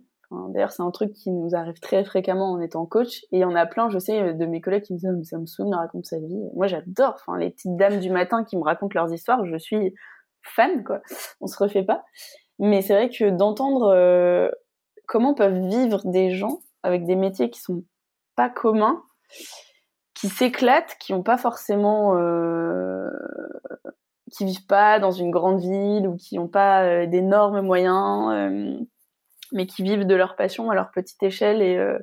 [SPEAKER 2] D'ailleurs, c'est un truc qui nous arrive très fréquemment en étant coach. Et il y en a plein, je sais, de mes collègues qui me disent oh, ça me saoule, raconte sa vie. Moi, j'adore. Enfin, les petites dames du matin qui me racontent leurs histoires, je suis fan, quoi. On se refait pas. Mais c'est vrai que d'entendre euh, comment peuvent vivre des gens avec des métiers qui sont pas communs, qui s'éclatent, qui ont pas forcément, euh, qui vivent pas dans une grande ville ou qui n'ont pas euh, d'énormes moyens mais qui vivent de leur passion à leur petite échelle et, euh,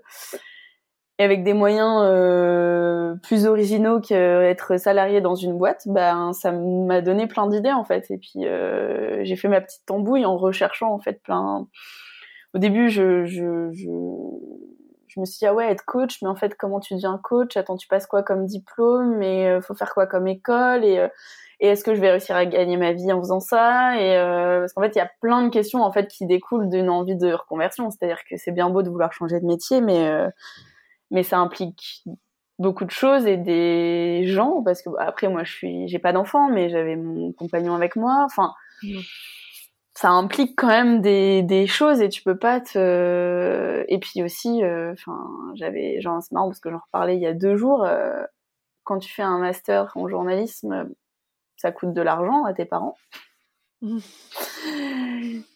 [SPEAKER 2] avec des moyens euh, plus originaux qu'être salarié dans une boîte, ben ça m'a donné plein d'idées en fait. Et puis euh, j'ai fait ma petite tambouille en recherchant en fait plein. Au début, je, je, je, me suis dit ah ouais être coach, mais en fait comment tu deviens coach? Attends, tu passes quoi comme diplôme? Mais euh, faut faire quoi comme école? Euh, et est-ce que je vais réussir à gagner ma vie en faisant ça? Et euh, parce qu'en fait il y a plein de questions en fait qui découlent d'une envie de reconversion. C'est-à-dire que c'est bien beau de vouloir changer de métier mais euh, mais ça implique beaucoup de choses et des gens. Parce que après moi je suis j'ai pas d'enfant mais j'avais mon compagnon avec moi. Enfin mmh. ça implique quand même des, des choses et tu peux pas te et puis aussi euh, enfin j'avais genre c'est marrant parce que j'en reparlais il y a deux jours quand tu fais un master en journalisme ça coûte de l'argent à tes parents.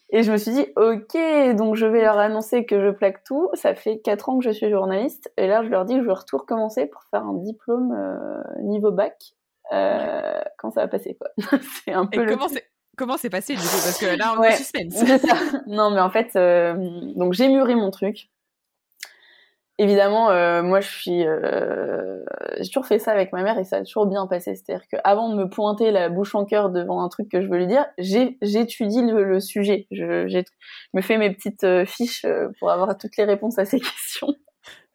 [SPEAKER 2] Et je me suis dit, ok, donc je vais leur annoncer que je plaque tout. Ça fait 4 ans que je suis journaliste. Et là, je leur dis que je vais retour commencer pour faire un diplôme euh, niveau bac. Euh, quand ça va passer, quoi.
[SPEAKER 1] c'est un peu. comment c'est Comment c'est passé du coup? Parce que là, on est suspense.
[SPEAKER 2] non, mais en fait, euh, donc j'ai mûri mon truc. Évidemment, euh, moi, je suis, euh, j'ai toujours fait ça avec ma mère et ça a toujours bien passé. C'est-à-dire qu'avant de me pointer la bouche en cœur devant un truc que je veux lui dire, j'étudie le, le, sujet. Je, je, me fais mes petites euh, fiches pour avoir toutes les réponses à ces questions.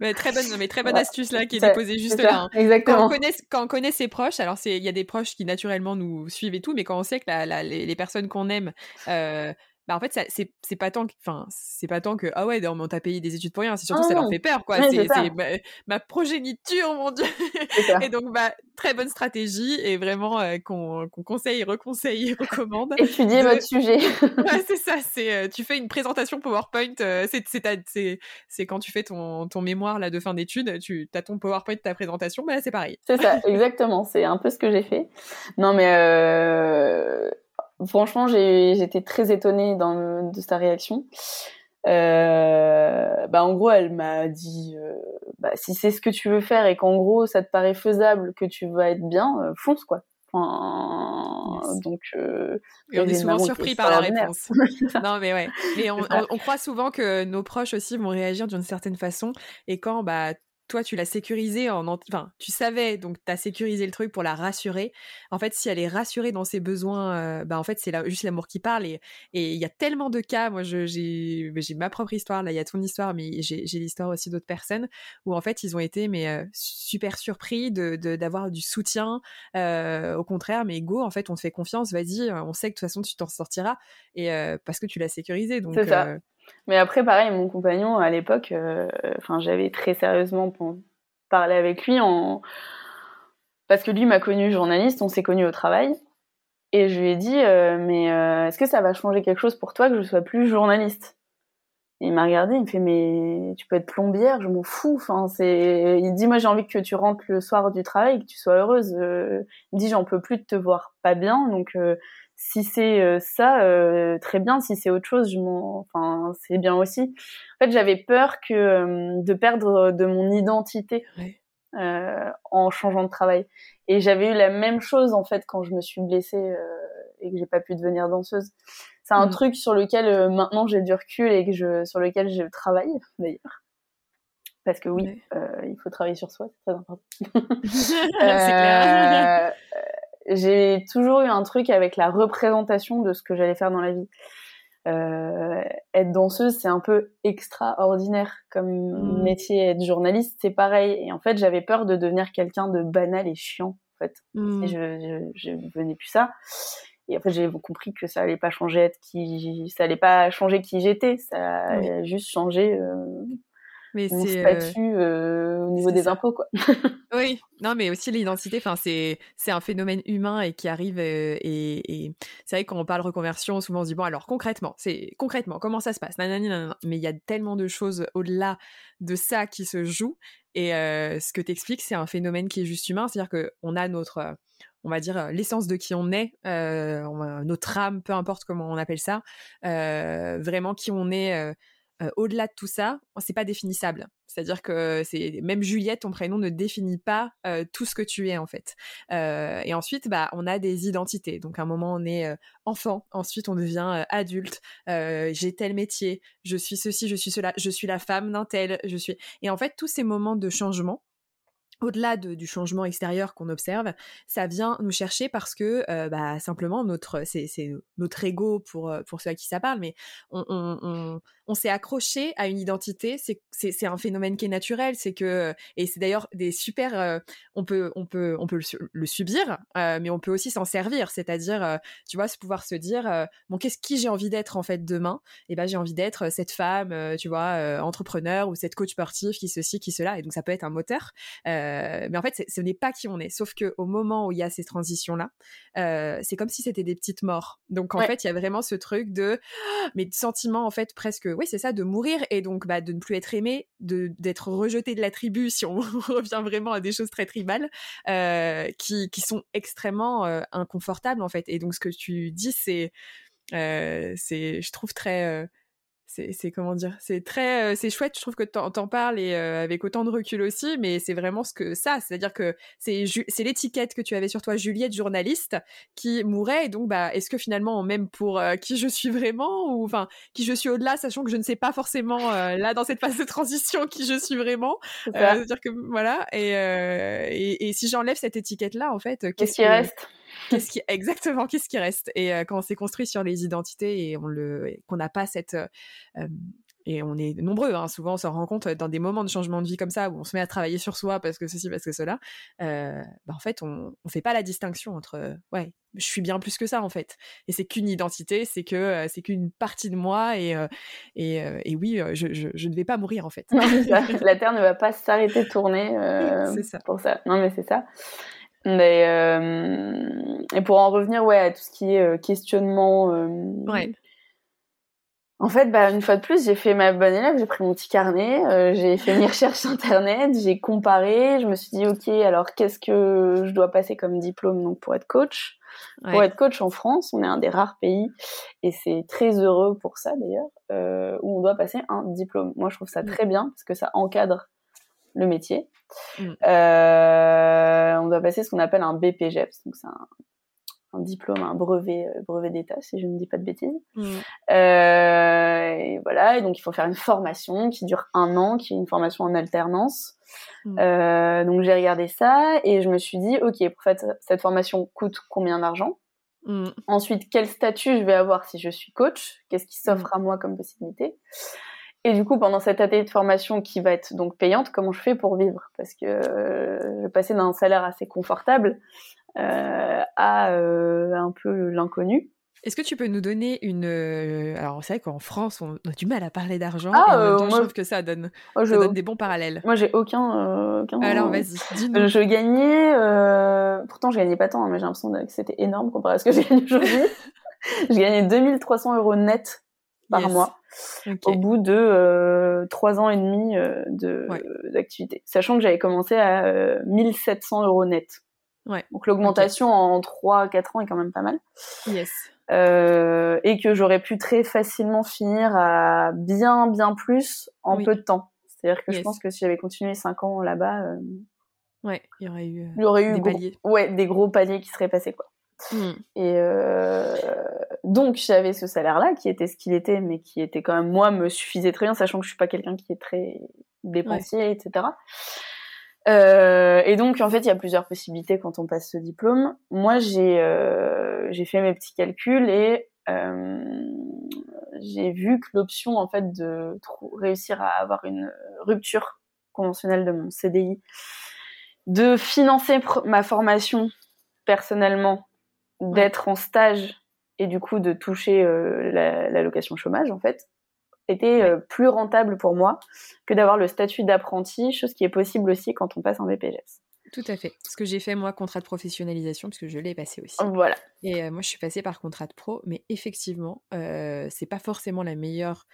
[SPEAKER 1] Mais très bonne, mais très bonne astuce là qui est déposée juste là. Hein.
[SPEAKER 2] Exactement.
[SPEAKER 1] Quand on, connaît, quand on connaît ses proches, alors il y a des proches qui naturellement nous suivent et tout, mais quand on sait que la, la, les, les, personnes qu'on aime euh, bah en fait c'est c'est pas tant que enfin c'est pas tant que ah ouais on t'a payé des études pour rien c'est surtout ça leur fait peur quoi. C'est ma, progéniture mon dieu. Et donc bah très bonne stratégie et vraiment euh, qu'on conseille reconseille recommande
[SPEAKER 2] étudier votre sujet.
[SPEAKER 1] Ouais c'est ça c'est euh, tu fais une présentation PowerPoint euh, c'est c'est c'est quand tu fais ton ton mémoire là de fin d'études tu as ton PowerPoint ta présentation bah c'est pareil.
[SPEAKER 2] C'est ça exactement c'est un peu ce que j'ai fait. Non mais euh Franchement, j'étais très étonnée dans, de sa réaction. Euh, bah en gros, elle m'a dit euh, bah, si c'est ce que tu veux faire et qu'en gros ça te paraît faisable, que tu vas être bien, euh, fonce quoi. Enfin, Donc,
[SPEAKER 1] euh, et on est souvent surpris par la réponse. non, mais ouais. Mais on, on, on, croit souvent que nos proches aussi vont réagir d'une certaine façon. Et quand bah, toi, tu l'as sécurisé en, enfin, tu savais, donc tu as sécurisé le truc pour la rassurer. En fait, si elle est rassurée dans ses besoins, euh, bah, en fait, c'est juste l'amour qui parle. Et il y a tellement de cas, moi, j'ai ma propre histoire, là, il y a ton histoire, mais j'ai l'histoire aussi d'autres personnes où, en fait, ils ont été, mais euh, super surpris d'avoir de, du soutien. Euh, au contraire, mais go, en fait, on te fait confiance, vas-y, on sait que de toute façon, tu t'en sortiras. Et parce que tu l'as sécurisé. Donc,
[SPEAKER 2] ça. Mais après, pareil, mon compagnon, à l'époque, euh, enfin, j'avais très sérieusement parlé avec lui en... parce que lui m'a connu journaliste, on s'est connu au travail. Et je lui ai dit, mais est-ce que ça va changer quelque chose pour toi que je sois plus journaliste? Il m'a regardé, il me fait mais tu peux être plombière, je m'en fous. Enfin c'est, il dit moi j'ai envie que tu rentres le soir du travail, que tu sois heureuse. il me dit j'en peux plus de te voir pas bien, donc si c'est euh, ça, euh, très bien. Si c'est autre chose, je m'en, enfin, c'est bien aussi. En fait, j'avais peur que euh, de perdre de mon identité en changeant de travail. Et j'avais eu la même chose en fait quand je me suis blessée et que j'ai pas pu devenir danseuse. C'est un mmh. truc sur lequel maintenant j'ai du recul et que je, sur lequel je travaille d'ailleurs. Parce que oui, il faut travailler sur soi, c'est très important. c'est clair j'ai toujours eu un truc avec la représentation de ce que j'allais faire dans la vie. Euh, être danseuse, c'est un peu extraordinaire comme mmh. métier. Être journaliste, c'est pareil. Et en fait, j'avais peur de devenir quelqu'un de banal et chiant. En fait, mmh. et je, je, je, venais plus ça. Et en fait, j'ai compris que ça allait pas changer être qui, ça allait pas changer qui j'étais. Ça allait juste changer euh, mais c'est statut euh, au niveau des impôts, quoi.
[SPEAKER 1] oui, non, mais aussi l'identité. Enfin, c'est c'est un phénomène humain et qui arrive. et, et c'est vrai quand on parle reconversion, souvent on se dit bon alors concrètement, c'est concrètement comment ça se passe? Mais il y a tellement de choses au-delà de ça qui se jouent. Et ce que tu expliques, c'est un phénomène qui est juste humain. C'est-à-dire que on a notre on va dire l'essence de qui on est, notre âme, peu importe comment on appelle ça, vraiment qui on est au-delà de tout ça, c'est pas définissable. C'est-à-dire que c'est même Juliette, ton prénom ne définit pas tout ce que tu es en fait. et ensuite, bah, on a des identités. Donc à un moment, on est enfant, ensuite on devient adulte. J'ai tel métier, je suis ceci, je suis cela, je suis la femme d'un tel, je suis. Et en fait, tous ces moments de changement, au-delà du changement extérieur qu'on observe, ça vient nous chercher parce que bah, simplement notre c'est notre ego pour pour ceux à qui ça parle, mais on, on, s'est accroché à une identité. C'est un phénomène qui est naturel, c'est que et c'est d'ailleurs des super on peut on peut on peut le, subir, mais on peut aussi s'en servir. C'est-à-dire tu vois se pouvoir se dire bon qu'est-ce qui j'ai envie d'être en fait demain? Et ben j'ai envie d'être cette femme tu vois entrepreneur ou cette coach sportif qui ceci qui cela et donc ça peut être un moteur. Euh, mais en fait, ce n'est pas qui on est. Sauf que au moment où il y a ces transitions-là, euh, c'est comme si c'était des petites morts. Donc en fait, il y a vraiment ce truc de, mais de sentiment en fait presque, oui, c'est ça, de mourir et donc bah, de ne plus être aimé, de d'être rejeté de la tribu si on revient vraiment à des choses très tribales, euh, qui, qui sont extrêmement inconfortables en fait. Et donc ce que tu dis, c'est, c'est, je trouve très c'est comment dire c'est très c'est chouette je trouve que t'en en parles et avec autant de recul aussi mais c'est vraiment ce que ça c'est à dire que c'est c'est l'étiquette que tu avais sur toi Juliette journaliste qui mourait et donc bah est-ce que finalement même pour qui je suis vraiment ou enfin qui je suis au-delà sachant que je ne sais pas forcément là dans cette phase de transition qui je suis vraiment c'est à dire que voilà et, et, et si j'enlève cette étiquette là en fait
[SPEAKER 2] qu'est-ce qui reste
[SPEAKER 1] qu'est-ce qui exactement qu'est-ce qui reste? Et quand on s'est construit sur les identités et on le qu'on n'a pas cette et on est nombreux, hein, souvent on se rend compte dans des moments de changement de vie comme ça où on se met à travailler sur soi parce que ceci, parce que cela, bah en fait on ne fait pas la distinction entre ouais, je suis bien plus que ça en fait. Et c'est qu'une identité, c'est que c'est qu'une partie de moi et, et, et oui, je, je, ne vais pas mourir en fait.
[SPEAKER 2] la Terre ne va pas s'arrêter de tourner ça. pour ça. Non mais c'est ça. Mais euh, et pour en revenir ouais à tout ce qui est euh, questionnement. Euh, ouais. En fait, bah, une fois de plus, j'ai fait ma bonne élève, j'ai pris mon petit carnet, j'ai fait mes recherches internet, j'ai comparé, je me suis dit ok, alors qu'est-ce que je dois passer comme diplôme donc pour être coach? Pour être coach en France, on est un des rares pays et c'est très heureux pour ça d'ailleurs où on doit passer un diplôme. Moi, je trouve ça mmh. très bien parce que ça encadre le métier. Mm. Euh, on doit passer ce qu'on appelle un BPGEPS, donc c'est un, diplôme, un brevet, euh, brevet d'État, si je ne dis pas de bêtises. Mm. Euh, et voilà, et donc il faut faire une formation qui dure un an, qui est une formation en alternance. Mm. donc j'ai regardé ça et je me suis dit, ok, pour cette formation coûte combien d'argent? Ensuite, quel statut je vais avoir si je suis coach? Qu'est-ce qui s'offre à moi comme possibilité? Et du coup, pendant cette année de formation qui va être donc payante, comment je fais pour vivre? Parce que euh, je passais d'un salaire assez confortable euh, à euh, un peu l'inconnu.
[SPEAKER 1] Est-ce que tu peux nous donner une. Euh, alors, c'est vrai qu'en France, on a du mal à parler d'argent.
[SPEAKER 2] Ah,
[SPEAKER 1] et en même temps, je
[SPEAKER 2] moi-
[SPEAKER 1] trouve que ça donne,
[SPEAKER 2] Moi, je,
[SPEAKER 1] ça donne des bons parallèles.
[SPEAKER 2] moi, j'ai aucun, aucun.
[SPEAKER 1] Alors, vas-y, dis-nous.
[SPEAKER 2] Je gagnais, pourtant je gagnais pas tant, hein, mais j'ai l'impression que c'était énorme comparé à ce que je gagne aujourd'hui. je gagnais 2300 euros net par
[SPEAKER 1] Yes.
[SPEAKER 2] mois au bout de euh, trois ans et demi euh, de
[SPEAKER 1] Ouais.
[SPEAKER 2] d'activité, sachant que j'avais commencé à euh, 1700 euros net.
[SPEAKER 1] Ouais.
[SPEAKER 2] Donc l'augmentation en 3-4 ans est quand même pas mal.
[SPEAKER 1] Yes.
[SPEAKER 2] Euh, et que j'aurais pu très facilement finir à bien bien plus en
[SPEAKER 1] Oui.
[SPEAKER 2] peu de temps. C'est-à-dire que je pense que si j'avais continué 5 ans là-bas, euh,
[SPEAKER 1] Ouais, il y aurait eu euh,
[SPEAKER 2] il y aurait eu
[SPEAKER 1] des
[SPEAKER 2] gros-
[SPEAKER 1] paliers.
[SPEAKER 2] ouais, des gros paliers qui seraient passés quoi.
[SPEAKER 1] Hmm.
[SPEAKER 2] Et euh, donc j'avais ce salaire-là qui était ce qu'il était, mais qui était quand même moi me suffisait très bien, sachant que je suis pas quelqu'un qui est très dépensier, etc. Euh, et donc en fait il y a plusieurs possibilités quand on passe ce diplôme. Moi j'ai euh, j'ai fait mes petits calculs et j'ai vu que l'option en fait de réussir à avoir une rupture conventionnelle de mon CDI, de financer ma formation personnellement, d'être en stage et du coup de toucher euh, la- l'allocation chômage en fait, était euh, plus rentable pour moi que d'avoir le statut d'apprenti, chose qui est possible aussi quand on passe en BPGS.
[SPEAKER 1] Tout à fait. Ce que j'ai fait, moi, contrat de professionnalisation, parce que je l'ai passé aussi.
[SPEAKER 2] Voilà.
[SPEAKER 1] Et euh, moi, je suis passée par contrat de pro, mais effectivement, euh, c'est pas forcément la meilleure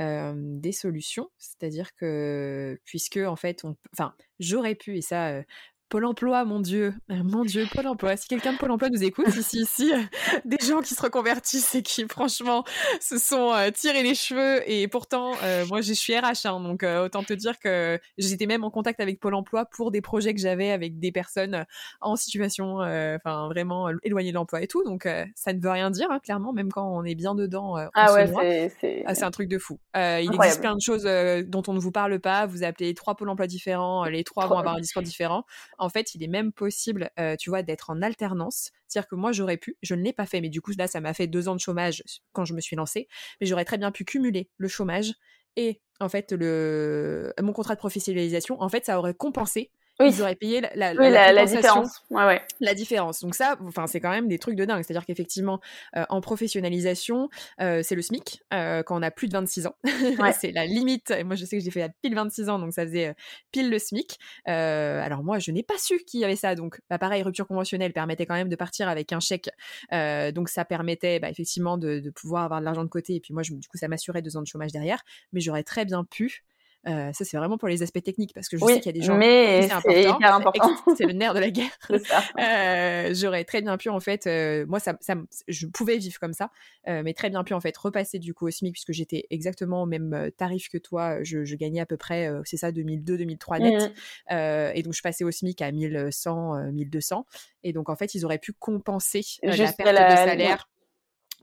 [SPEAKER 1] euh, des solutions. C'est-à-dire que, puisque, en fait, on... enfin, j'aurais pu, et ça, euh, Pôle emploi, mon Dieu, euh, mon Dieu, Pôle emploi. Si quelqu'un de Pôle emploi nous écoute, ici, ici, euh, des gens qui se reconvertissent et qui, franchement, se sont euh, tirés les cheveux. Et pourtant, euh, moi, je suis RH, hein, donc euh, autant te dire que j'étais même en contact avec Pôle emploi pour des projets que j'avais avec des personnes en situation, enfin, vraiment éloignées de l'emploi et tout. Donc, ça ne veut rien dire, hein, clairement, même quand on est bien dedans.
[SPEAKER 2] Ah ouais, c'est
[SPEAKER 1] Ah, c'est un truc de fou. Il existe plein de choses dont on ne vous parle pas. Vous appelez trois pôles emploi différents, les trois vont avoir un discours différent. En fait, il est même possible, euh, tu vois, d'être en alternance. C'est-à-dire que moi, j'aurais pu, je ne l'ai pas fait, mais du coup, là, ça m'a fait deux ans de chômage quand je me suis lancée. Mais j'aurais très bien pu cumuler le chômage et, en fait, le mon contrat de professionnalisation. En fait, ça aurait compensé.
[SPEAKER 2] Oui.
[SPEAKER 1] Ils auraient payé la, la,
[SPEAKER 2] oui,
[SPEAKER 1] la
[SPEAKER 2] différence. Ouais, ouais.
[SPEAKER 1] la différence. Donc ça, enfin, c'est quand même des trucs de dingue. C'est-à-dire qu'effectivement, euh, en professionnalisation, euh, c'est le SMIC euh, quand on a plus de 26 ans.
[SPEAKER 2] Ouais.
[SPEAKER 1] c'est la limite. Et moi, je sais que j'ai fait à pile 26 ans, donc ça faisait euh, pile le SMIC. Euh, alors moi, je n'ai pas su qu'il y avait ça. Donc, bah, pareil, rupture conventionnelle permettait quand même de partir avec un chèque. Euh, donc ça permettait bah, effectivement de, de pouvoir avoir de l'argent de côté. Et puis moi, je, du coup, ça m'assurait deux ans de chômage derrière. Mais j'aurais très bien pu. Euh, ça, c'est vraiment pour les aspects techniques parce que je
[SPEAKER 2] Oui,
[SPEAKER 1] sais qu'il y a des gens.
[SPEAKER 2] mais
[SPEAKER 1] qui
[SPEAKER 2] c'est
[SPEAKER 1] important.
[SPEAKER 2] hyper important.
[SPEAKER 1] C'est le nerf de la guerre. Euh, j'aurais très bien pu en fait, euh, moi ça, ça, je pouvais vivre comme ça, mais très bien pu en fait repasser du coup au SMIC puisque j'étais exactement au même tarif que toi, je, je gagnais à peu près, c'est ça, 2002-2003 net. Euh, et donc je passais au SMIC à 1100, euh, 1200, et donc en fait ils auraient pu compenser la perte
[SPEAKER 2] la-
[SPEAKER 1] de salaire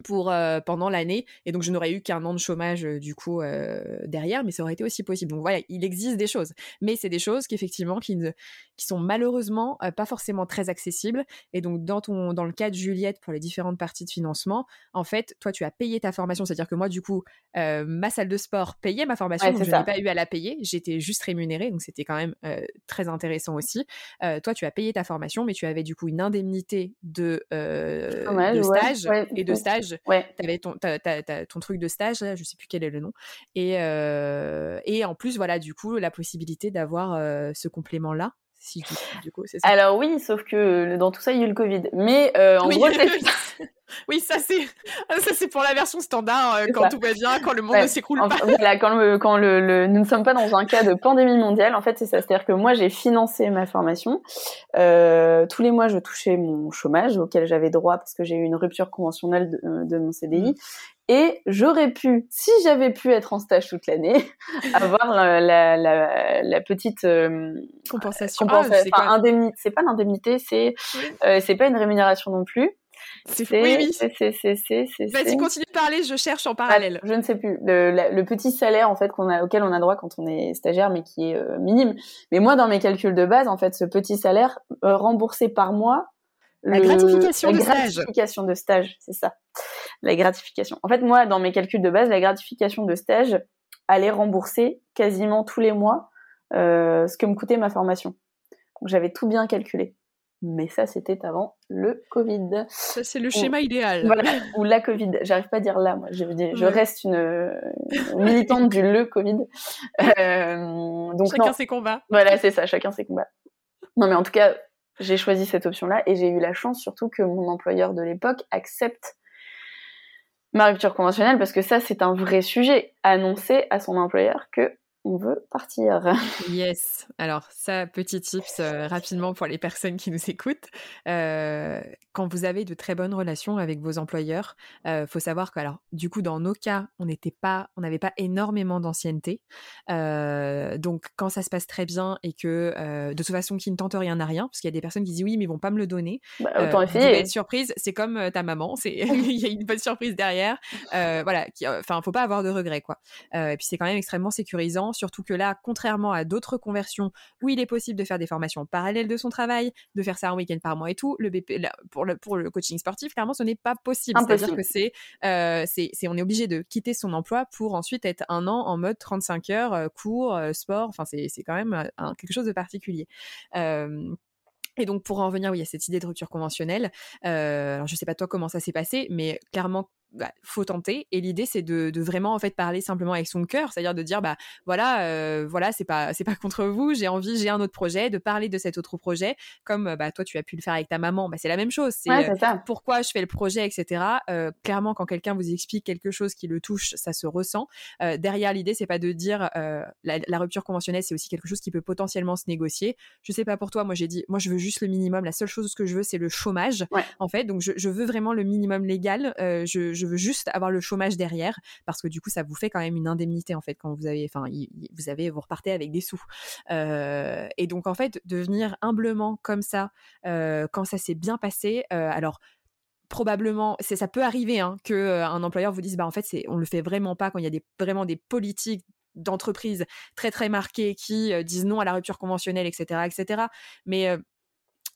[SPEAKER 1] pour euh, pendant l'année et donc je n'aurais eu qu'un an de chômage euh, du coup euh, derrière mais ça aurait été aussi possible. Donc voilà il existe des choses mais c'est des choses qu'effectivement qui ne qui sont malheureusement pas forcément très accessibles et donc dans ton dans le cas de Juliette pour les différentes parties de financement en fait toi tu as payé ta formation. C'est à dire que moi du coup ma salle de sport payait ma formation
[SPEAKER 2] Ouais,
[SPEAKER 1] donc
[SPEAKER 2] c'est
[SPEAKER 1] je n'ai pas eu à la payer. J'étais juste rémunérée donc c'était quand même très intéressant aussi. Toi tu as payé ta formation mais tu avais du coup une indemnité de,
[SPEAKER 2] Chômage,
[SPEAKER 1] de
[SPEAKER 2] ouais,
[SPEAKER 1] stage et de
[SPEAKER 2] oui.
[SPEAKER 1] Stage
[SPEAKER 2] Ouais.
[SPEAKER 1] t'avais ton, truc de stage, là, je sais plus quel est le nom. Et, euh, et en plus, voilà, du coup, la possibilité d'avoir euh, ce complément-là. Si du, du coup, c'est ça?
[SPEAKER 2] Alors oui, sauf que dans tout ça, il y a eu le Covid. Mais euh, en
[SPEAKER 1] oui,
[SPEAKER 2] gros, c'est-
[SPEAKER 1] oui, ça c'est ça c'est pour la version standard euh, quand
[SPEAKER 2] ça.
[SPEAKER 1] tout va bien, quand le monde
[SPEAKER 2] Ouais,
[SPEAKER 1] ne s'écroule
[SPEAKER 2] en-
[SPEAKER 1] pas.
[SPEAKER 2] voilà, quand, le, quand le, le- nous ne sommes pas dans un cas de pandémie mondiale, en fait, c'est ça. C'est-à-dire que moi, j'ai financé ma formation. Euh, tous les mois, je touchais mon chômage auquel j'avais droit parce que j'ai eu une rupture conventionnelle de, euh, de mon CDI. Et j'aurais pu, si j'avais pu être en stage toute l'année, avoir la, la, la, la petite euh,
[SPEAKER 1] Compensation.
[SPEAKER 2] compensation,
[SPEAKER 1] Ah, c'est
[SPEAKER 2] enfin, pas l'indemnité, c'est euh, c'est pas une rémunération non plus.
[SPEAKER 1] C'est- Oui, oui. Vas-y, continue de parler, je cherche en
[SPEAKER 2] ah,
[SPEAKER 1] parallèle.
[SPEAKER 2] je ne sais plus. Le, la- le petit salaire en fait qu'on a, auquel on a droit quand on est stagiaire, mais qui est euh, minime. Mais moi, dans mes calculs de base, en fait, ce petit salaire euh, remboursé par mois,
[SPEAKER 1] La
[SPEAKER 2] le-
[SPEAKER 1] gratification
[SPEAKER 2] la
[SPEAKER 1] de stage.
[SPEAKER 2] gratification de stage, c'est ça. La gratification. En fait, moi, dans mes calculs de base, la gratification de stage allait rembourser quasiment tous les mois euh, ce que me coûtait ma formation. Donc j'avais tout bien calculé. Mais ça, c'était avant le Covid.
[SPEAKER 1] Ça, c'est le schéma idéal.
[SPEAKER 2] Voilà, ou la Covid. J'arrive pas à dire là, moi. Je, je reste une, militante du le Covid.
[SPEAKER 1] Euh, donc chacun ses combats.
[SPEAKER 2] Voilà, c'est ça, chacun ses combats. Non, mais en tout cas, j'ai choisi cette option-là et j'ai eu la chance surtout que mon employeur de l'époque accepte ma rupture conventionnelle parce que ça, c'est un vrai sujet. Annoncer à son employeur que on veut partir.
[SPEAKER 1] Yes. Alors ça, petit tips euh, rapidement pour les personnes qui nous écoutent. Euh, quand vous avez de très bonnes relations avec vos employeurs, euh, faut savoir que alors du coup dans nos cas, on n'était pas, on n'avait pas énormément d'ancienneté. Euh, donc quand ça se passe très bien et que de toute façon qui ne tente rien à rien, parce qu'il y a des personnes qui disent oui mais ils vont pas me le donner.
[SPEAKER 2] Bah, autant essayer.
[SPEAKER 1] Être surprise, c'est comme ta maman, c'est il y a une bonne surprise derrière. voilà, enfin faut pas avoir de regrets quoi. et puis c'est quand même extrêmement sécurisant surtout que là, contrairement à d'autres conversions où il est possible de faire des formations parallèles de son travail, de faire ça un week-end par mois et tout, le BP, pour, le, pour le coaching sportif, clairement, ce n'est pas possible. C'est-à-dire que euh, c'est, on est obligé de quitter son emploi pour ensuite être un an en mode 35 heures, euh, cours, euh, sport, enfin, c'est, quand même quelque chose de particulier. Et donc pour en revenir oui, à cette idée de rupture conventionnelle, euh, alors je sais pas toi comment ça s'est passé, mais clairement bah, faut tenter. Et l'idée, c'est de, de, vraiment en fait parler simplement avec son cœur, c'est-à-dire de dire bah voilà, euh, voilà, c'est pas c'est pas contre vous, j'ai envie, j'ai un autre projet, de parler de cet autre projet, comme bah toi tu as pu le faire avec ta maman, bah c'est la même chose. C'est
[SPEAKER 2] euh,
[SPEAKER 1] pourquoi je fais le projet, etc. Euh, clairement, quand quelqu'un vous explique quelque chose qui le touche, ça se ressent. Euh, derrière, l'idée, c'est pas de dire euh, la, la, rupture conventionnelle, c'est aussi quelque chose qui peut potentiellement se négocier. Je sais pas pour toi, moi j'ai dit, moi je veux juste le minimum. La seule chose que je veux, c'est le chômage, en fait. Donc je, je, veux vraiment le minimum légal. je, je veux juste avoir le chômage derrière parce que du coup ça vous fait quand même une indemnité en fait quand vous avez enfin vous avez vous repartez avec des sous. Euh, et donc en fait de venir humblement comme ça euh, quand ça s'est bien passé euh, alors probablement, c'est ça peut arriver hein, que un employeur vous dise bah en fait c'est on le fait vraiment pas quand il y a des vraiment des politiques d'entreprise très très marquées qui disent non à la rupture conventionnelle etc etc mais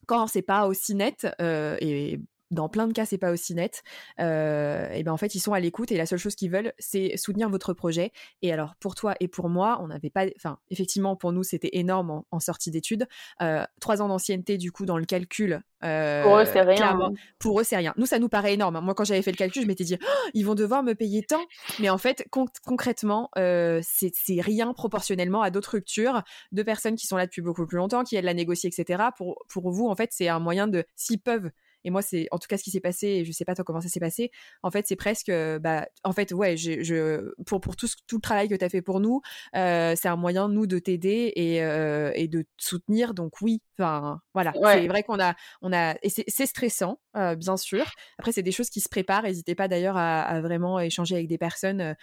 [SPEAKER 1] quand c'est pas aussi net et dans plein de cas, c'est pas aussi net. Euh, et ben en fait, ils sont à l'écoute et la seule chose qu'ils veulent, c'est soutenir votre projet. Et alors pour toi et pour moi, on n'avait pas, enfin effectivement pour nous c'était énorme en, sortie d'études. Euh, trois ans d'ancienneté du coup dans le calcul.
[SPEAKER 2] Euh, pour eux c'est rien. Hein.
[SPEAKER 1] Pour eux c'est rien. Nous ça nous paraît énorme. Moi quand j'avais fait le calcul, je m'étais dit oh, ils vont devoir me payer tant. Mais en fait concrètement c'est rien proportionnellement à d'autres ruptures de personnes qui sont là depuis beaucoup plus longtemps, qui aident la négocier, etc. Pour pour vous en fait c'est un moyen de s'ils peuvent et moi, c'est en tout cas ce qui s'est passé, et je sais pas toi comment ça s'est passé. En fait, c'est presque, euh, bah, en fait, ouais, je, je pour, pour tout, tout le travail que tu as fait pour nous, euh, c'est un moyen, nous, de t'aider et, euh, et de te soutenir. Donc, oui, enfin, voilà. C'est vrai qu'on a, on a, et c'est stressant, euh, bien sûr. Après, c'est des choses qui se préparent. N'hésitez pas d'ailleurs à, à, vraiment échanger avec des personnes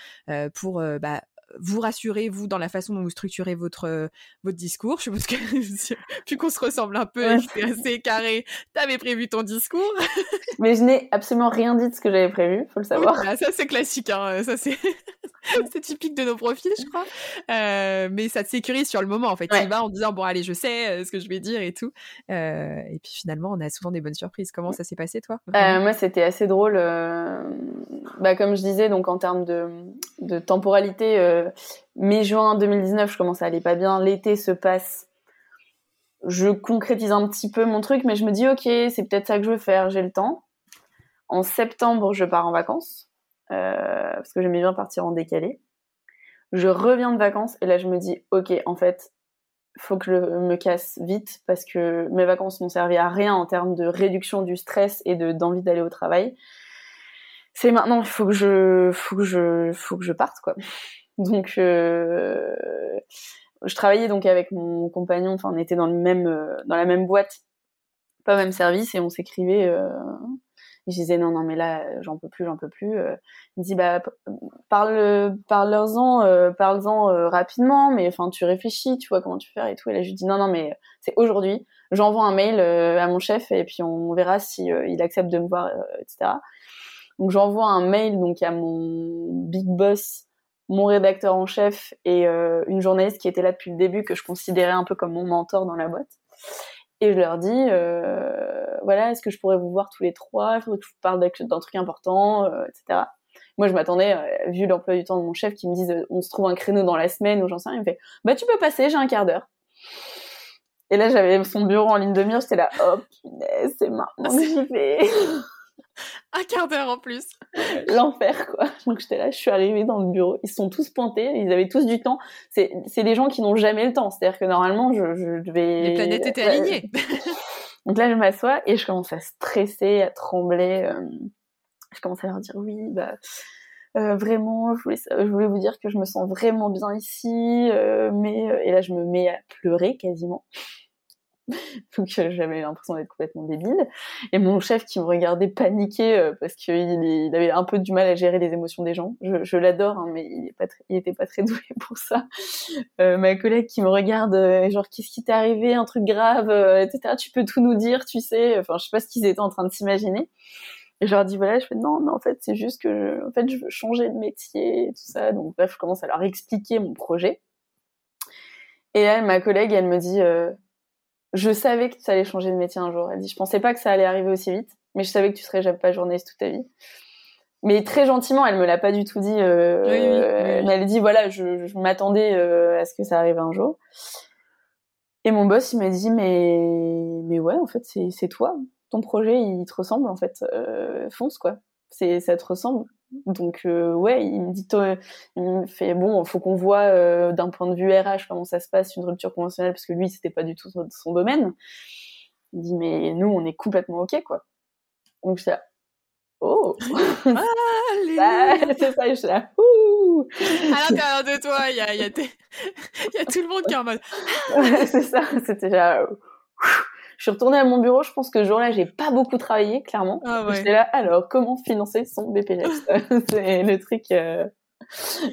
[SPEAKER 1] pour, bah, vous rassurez, vous, dans la façon dont vous structurez votre, euh, votre discours. Je pense que, plus qu'on se ressemble un peu, ouais. c'était assez carré, t'avais prévu ton discours?
[SPEAKER 2] Mais je n'ai absolument rien dit de ce que j'avais prévu, faut le savoir.
[SPEAKER 1] Oui, bah, ça, c'est classique, hein. ça, c'est... c'est typique de nos profils, je crois. Euh, mais ça te sécurise sur le moment, en fait. Ouais. Tu vas en disant, bon, allez, je sais euh, ce que je vais dire et tout. Euh, et puis finalement, on a souvent des bonnes surprises. Comment ça s'est passé, toi
[SPEAKER 2] euh, Moi, c'était assez drôle. Bah, comme je disais, donc en termes de, de temporalité, mai-juin 2019, je commence à aller pas bien. L'été se passe. Je concrétise un petit peu mon truc, mais je me dis, ok, c'est peut-être ça que je veux faire, j'ai le temps. En septembre, je pars en vacances euh, parce que j'aimais bien partir en décalé. Je reviens de vacances et là je me dis ok en fait faut que je me casse vite parce que mes vacances n'ont servi à rien en termes de réduction du stress et de d'envie d'aller au travail. C'est maintenant il faut que je faut faut que je parte quoi. Donc euh, je travaillais donc avec mon compagnon, enfin on était dans le même euh, dans la même boîte, pas le même service et on s'écrivait euh, je disais non non mais là j'en peux plus j'en peux plus il me dit bah parle parle-en parle-en rapidement mais enfin tu réfléchis tu vois comment tu fais et tout. Et là je lui dis non non mais c'est aujourd'hui j'envoie un mail à mon chef et puis on verra si il accepte de me voir etc donc j'envoie un mail donc à mon big boss mon rédacteur en chef et une journaliste qui était là depuis le début que je considérais un peu comme mon mentor dans la boîte et je leur dis, euh, voilà, est-ce que je pourrais vous voir tous les trois? Il faudrait que je vous parle d'un truc important, euh, etc. Moi, je m'attendais, euh, vu l'emploi du temps de mon chef, qui me dise, on se trouve un créneau dans la semaine ou j'en sais rien. Il me fait, bah tu peux passer, j'ai un quart d'heure. Et là, j'avais son bureau en ligne de mire, j'étais là, oh punaise, c'est maintenant que j'y vais.
[SPEAKER 1] Un quart d'heure en plus.
[SPEAKER 2] L'enfer, quoi. Donc j'étais là, je suis arrivée dans le bureau. Ils sont tous pointés, ils avaient tous du temps. C'est, c'est des gens qui n'ont jamais le temps. C'est-à-dire que normalement, je, je vais.
[SPEAKER 1] Les planètes étaient alignées.
[SPEAKER 2] Donc là, je m'assois et je commence à stresser, à trembler. Euh, je commence à leur dire oui, bah. Euh, vraiment, je voulais, je voulais vous dire que je me sens vraiment bien ici, euh, mais et là je me mets à pleurer quasiment. Donc euh, j'avais l'impression d'être complètement débile. Et mon chef qui me regardait paniquer euh, parce qu'il il avait un peu du mal à gérer les émotions des gens. Je, l'adore, hein, mais il, est pas il était pas très doué pour ça. Euh, ma collègue qui me regarde, genre qu'est-ce qui t'est arrivé, un truc grave, etc. Tu peux tout nous dire, tu sais. Enfin, je sais pas ce qu'ils étaient en train de s'imaginer. Et je leur dis voilà, je fais non, mais en fait c'est juste que je, en fait je veux changer de métier et tout ça. Donc bref, je commence à leur expliquer mon projet. Et là, ma collègue, elle me dit je savais que tu allais changer de métier un jour. Elle dit, je pensais pas que ça allait arriver aussi vite, mais je savais que tu serais jamais pas journaliste toute ta vie. Mais très gentiment, elle me l'a pas du tout dit. Euh, oui, oui, Mais elle dit, voilà, je, je m'attendais euh, à ce que ça arrive un jour. Et mon boss, il m'a dit, mais, mais ouais, en fait, c'est toi. Ton projet, il te ressemble, en fait. Euh, fonce, quoi. Ça te ressemble. Donc euh, ouais, il me dit, il me fait bon, faut qu'on voit euh, d'un point de vue RH comment ça se passe une rupture conventionnelle parce que lui c'était pas du tout son, domaine. Il dit mais nous on est complètement ok quoi. Donc je là, oh, ah, c'est ça, je suis là, ouh.
[SPEAKER 1] À l'intérieur de toi, il y a, y, a y a tout le monde qui est en mode.
[SPEAKER 2] c'est ça, c'était là. Je suis retournée à mon bureau. Je pense que ce jour-là, j'ai pas beaucoup travaillé, clairement. Ah J'étais là, alors, comment financer son BPF C'est le truc euh,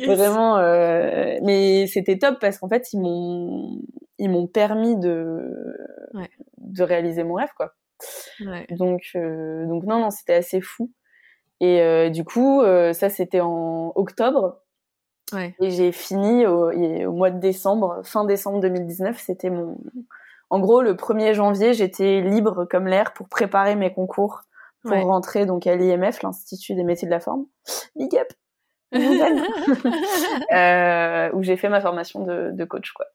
[SPEAKER 2] vraiment. Euh... Mais c'était top parce qu'en fait, ils m'ont ils m'ont permis de ouais. de réaliser mon rêve, quoi. Ouais. Donc euh... donc non non, c'était assez fou. Et euh, du coup, ça c'était en octobre. Ouais. Et j'ai fini au, au mois de décembre, fin décembre 2019. C'était mon en gros, le 1er janvier, j'étais libre comme l'air pour préparer mes concours pour rentrer donc à l'IMF, l'Institut des métiers de la forme. Big up euh, où j'ai fait ma formation de, de coach quoi.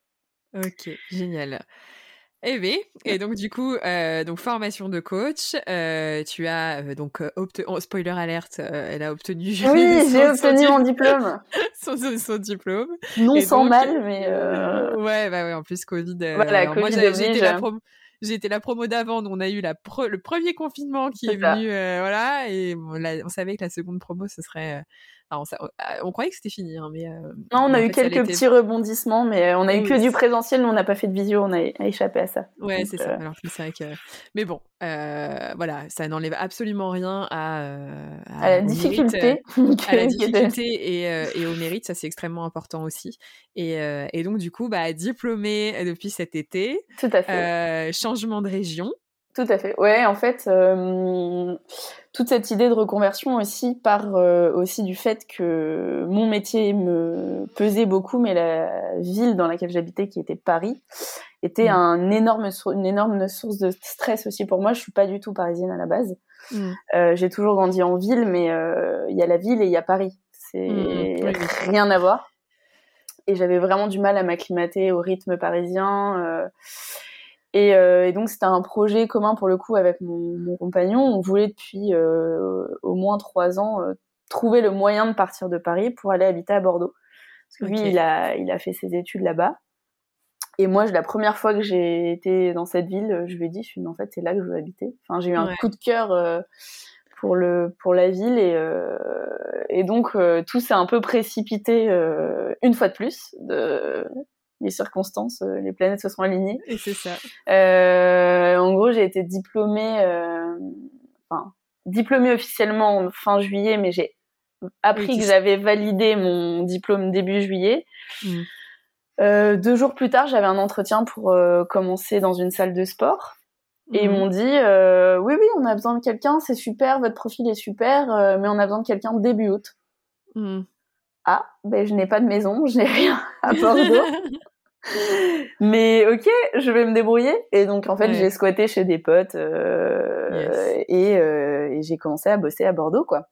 [SPEAKER 1] Ok, génial. Eh bien, et donc du coup, euh, donc formation de coach, euh, tu as euh, donc obtenu, oh, spoiler alerte, elle a obtenu.
[SPEAKER 2] Oui, j'ai obtenu mon diplôme.
[SPEAKER 1] son, son, diplôme.
[SPEAKER 2] Non sans mal, mais.
[SPEAKER 1] Ouais, bah ouais, en plus Covid.
[SPEAKER 2] Voilà, Covid moi, j'ai été la promo
[SPEAKER 1] j'ai été la promo d'avant, on a eu la le premier confinement qui est, venu, voilà, et on, on, savait que la seconde promo ce serait on, ah, on, croyait que c'était fini, hein, mais. Euh,
[SPEAKER 2] non, on a eu quelques petits rebondissements, mais on a eu que du présentiel, nous on n'a pas fait de visio, on a, échappé à ça.
[SPEAKER 1] Ouais, c'est ça. Euh, Alors, c'est vrai que. Mais bon, euh, voilà, ça n'enlève absolument rien à.
[SPEAKER 2] à, la difficulté.
[SPEAKER 1] à la difficulté et, et, au mérite, ça c'est extrêmement important aussi. Et, et, donc, du coup, bah, diplômé depuis cet été.
[SPEAKER 2] Tout à fait.
[SPEAKER 1] changement de région.
[SPEAKER 2] Tout à fait. Ouais, en fait, euh, toute cette idée de reconversion aussi part euh, aussi du fait que mon métier me pesait beaucoup, mais la ville dans laquelle j'habitais, qui était Paris, était mmh. un énorme une énorme source de stress aussi pour moi. Je suis pas du tout parisienne à la base. Mmh. Euh, j'ai toujours grandi en ville, mais il y a la ville et il y a Paris. C'est mmh, rien à voir. Et j'avais vraiment du mal à m'acclimater au rythme parisien. Et, euh, et, donc c'était un projet commun pour le coup avec mon, mon compagnon. On voulait depuis euh, au moins trois ans euh, trouver le moyen de partir de Paris pour aller habiter à Bordeaux. Parce que lui, il a, il a fait ses études là-bas. Et moi, la première fois que j'ai été dans cette ville, je lui ai dit, je suis, mais en fait, c'est là que je veux habiter. Enfin, j'ai eu un coup de cœur euh, pour le pour la ville et euh, et donc tout s'est un peu précipité une fois de plus de les circonstances, euh, les planètes se sont alignées.
[SPEAKER 1] Et c'est ça.
[SPEAKER 2] Euh, en gros, j'ai été diplômée, euh, enfin, diplômée officiellement fin juillet, mais j'ai appris que j'avais validé mon diplôme début juillet. Mm. Euh, deux jours plus tard, j'avais un entretien pour euh, commencer dans une salle de sport. Et ils mm. m'ont dit, euh, oui, oui, on a besoin de quelqu'un, c'est super, votre profil est super, mais on a besoin de quelqu'un début août. Mm. Ah, ben je n'ai pas de maison, je n'ai rien à Bordeaux. Mais ok, je vais me débrouiller. Et donc en fait, j'ai squatté chez des potes euh, et, euh, et j'ai commencé à bosser à Bordeaux, quoi.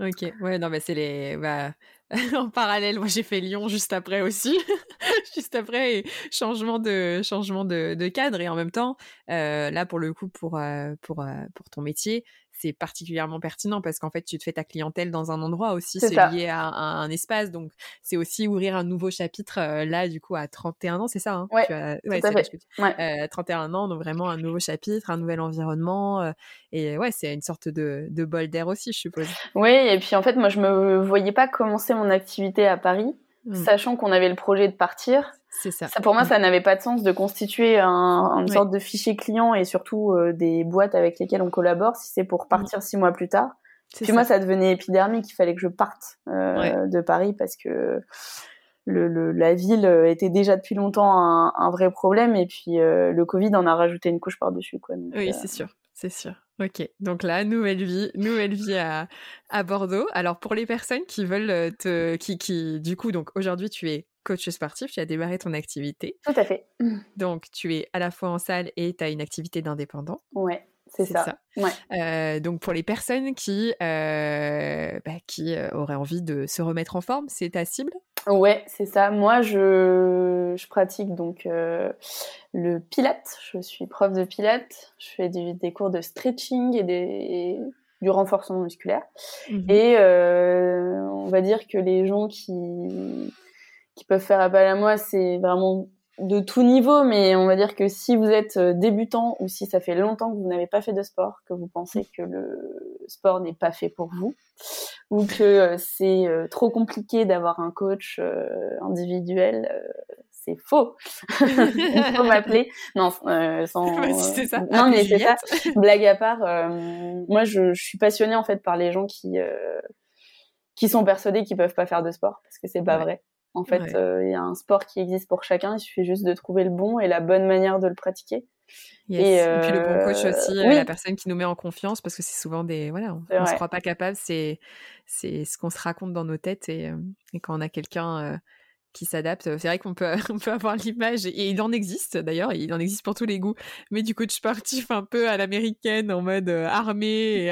[SPEAKER 1] Ok, ouais, non, mais c'est les. Bah, en parallèle, moi j'ai fait Lyon juste après aussi, juste après changement de changement de, de, cadre et en même temps, euh, là pour le coup pour pour pour ton métier, c'est particulièrement pertinent parce qu'en fait, tu te fais ta clientèle dans un endroit aussi, c'est lié à, un espace. Donc, c'est aussi ouvrir un nouveau chapitre euh, là, du coup, à 31 ans, c'est ça hein?
[SPEAKER 2] Ouais, ouais
[SPEAKER 1] c'est 31 ans, donc vraiment un nouveau chapitre, un nouvel environnement. Euh, et ouais, c'est une sorte de, de bol d'air aussi, je suppose.
[SPEAKER 2] Oui, et puis en fait, moi, je me voyais pas commencer mon activité à Paris, mmh. sachant qu'on avait le projet de partir.
[SPEAKER 1] C'est ça.
[SPEAKER 2] Pour moi, ça n'avait pas de sens de constituer un, une sorte de fichier client et surtout euh, des boîtes avec lesquelles on collabore si c'est pour partir six mois plus tard. Puis moi, ça devenait épidermique. Il fallait que je parte euh, de Paris parce que le, le, la ville était déjà depuis longtemps un, un vrai problème et puis euh, le Covid en a rajouté une couche par-dessus. Quoi.
[SPEAKER 1] oui, c'est sûr. C'est sûr. Ok, donc là, nouvelle vie, nouvelle vie à, à Bordeaux. Alors pour les personnes qui veulent te, qui, qui, du coup, donc aujourd'hui tu es coach sportif, tu as démarré ton activité.
[SPEAKER 2] Tout à fait.
[SPEAKER 1] Donc, tu es à la fois en salle et tu as une activité d'indépendant.
[SPEAKER 2] Ouais, c'est ça. Ouais.
[SPEAKER 1] Euh, donc, pour les personnes qui, euh, bah, qui euh, auraient envie de se remettre en forme, c'est ta cible?
[SPEAKER 2] Ouais, c'est ça. Moi, je, je pratique donc le pilate. Je suis prof de pilate. Je fais des cours de stretching et des, du renforcement musculaire. Mmh et on va dire que les gens qui qui peuvent faire appel à moi, c'est vraiment de tout niveau, mais on va dire que si vous êtes euh, débutant ou si ça fait longtemps que vous n'avez pas fait de sport, que vous pensez que le sport n'est pas fait pour vous, ou que euh, c'est euh, trop compliqué d'avoir un coach individuel, c'est faux. Il faut m'appeler. Non, sans.
[SPEAKER 1] c'est ça.
[SPEAKER 2] Non, mais c'est ça. Blague à part, moi, je, je, suis passionnée en fait par les gens qui qui sont persuadés qu'ils peuvent pas faire de sport parce que c'est pas vrai. En fait, euh, il y a un sport qui existe pour chacun. Il suffit juste de trouver le bon et la bonne manière de le pratiquer.
[SPEAKER 1] Et, puis le bon coach aussi, euh, la personne qui nous met en confiance, parce que c'est souvent des voilà, on, ne se croit pas capable. C'est ce qu'on se raconte dans nos têtes et, euh, et quand on a quelqu'un qui s'adapte. C'est vrai qu'on peut, on peut avoir l'image, et il en existe d'ailleurs, il en existe pour tous les goûts, mais du coach sportif un peu à l'américaine, en mode armé,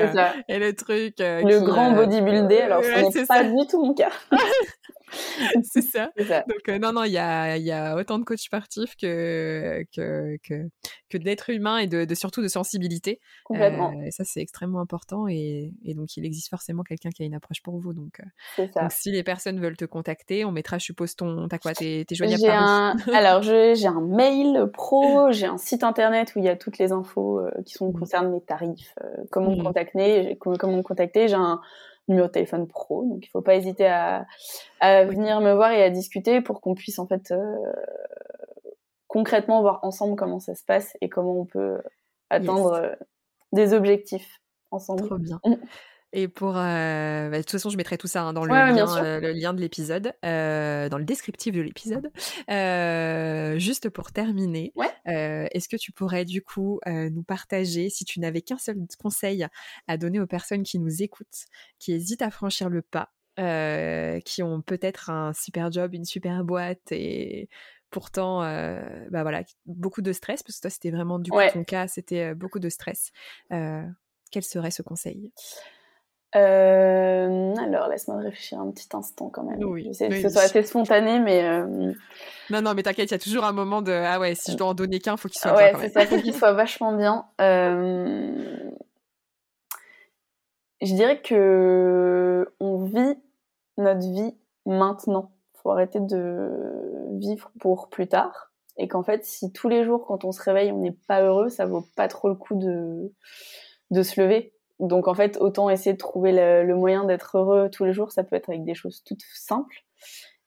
[SPEAKER 1] et, le truc.
[SPEAKER 2] le grand bodybuilder, alors ce n'est pas du tout mon cas.
[SPEAKER 1] c'est ça. Donc, euh, non, non, il y a, y a, autant de coachs sportifs que, que, que, que d'êtres humains et de, surtout de sensibilité.
[SPEAKER 2] Complètement.
[SPEAKER 1] Euh, et ça, c'est extrêmement important. Et, et, donc, il existe forcément quelqu'un qui a une approche pour vous. Donc,
[SPEAKER 2] euh,
[SPEAKER 1] donc, si les personnes veulent te contacter, on mettra, je suppose, ton. T'as quoi T'es joignable par
[SPEAKER 2] un... Alors, j'ai un mail pro, j'ai un site internet où il y a toutes les infos qui sont mmh. concernent mes tarifs, comment me mmh. contacter, comment me contacter. J'ai un numéro de téléphone pro. Donc il faut pas hésiter à, à venir me voir et à discuter pour qu'on puisse en fait euh, concrètement voir ensemble comment ça se passe et comment on peut atteindre euh, des objectifs ensemble.
[SPEAKER 1] Trop bien. Et pour, euh, bah, de toute façon, je mettrai tout ça hein, dans le, lien, euh, le, lien, de l'épisode, euh, dans le descriptif de l'épisode. juste pour terminer, est-ce que tu pourrais du coup nous partager, si tu n'avais qu'un seul conseil à donner aux personnes qui nous écoutent, qui hésitent à franchir le pas, qui ont peut-être un super job, une super boîte et pourtant, bah voilà, beaucoup de stress, parce que toi, c'était vraiment du coup ton cas, c'était beaucoup de stress. quel serait ce conseil?
[SPEAKER 2] Euh, alors, laisse-moi réfléchir un petit instant quand même.
[SPEAKER 1] Oui,
[SPEAKER 2] que ce soit assez spontané, mais. Euh,
[SPEAKER 1] non, non, mais t'inquiète, il y a toujours un moment de Ah ouais, si je dois en donner qu'un, faut qu'il soit
[SPEAKER 2] ouais,
[SPEAKER 1] bien.
[SPEAKER 2] Ouais, c'est ça, faut qu'il soit vachement bien. Euh... Je dirais que on vit notre vie maintenant. Faut arrêter de vivre pour plus tard. Et qu'en fait, si tous les jours, quand on se réveille, on n'est pas heureux, ça vaut pas trop le coup de, de se lever donc en fait, autant essayer de trouver le, moyen d'être heureux tous les jours. Ça peut être avec des choses toutes simples.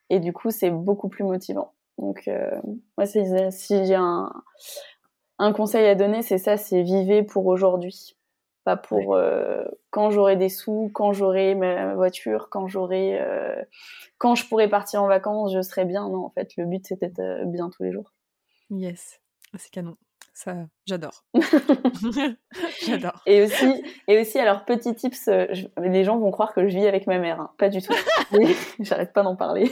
[SPEAKER 2] Et du coup, c'est beaucoup plus motivant. Donc euh, moi, si, j'ai un, un conseil à donner, c'est ça, c'est vivez pour aujourd'hui. Pas pour euh, quand j'aurai des sous, quand j'aurai ma voiture, quand j'aurai, euh, quand je pourrai partir en vacances, je serai bien. Non, en fait, le but c'est d'être euh, bien tous les jours.
[SPEAKER 1] Yes, c'est canon. Ça, j'adore. j'adore.
[SPEAKER 2] Et aussi, et aussi, alors petit tips, euh, les gens vont croire que je vis avec ma mère. Hein. Pas du tout. J'arrête pas d'en parler.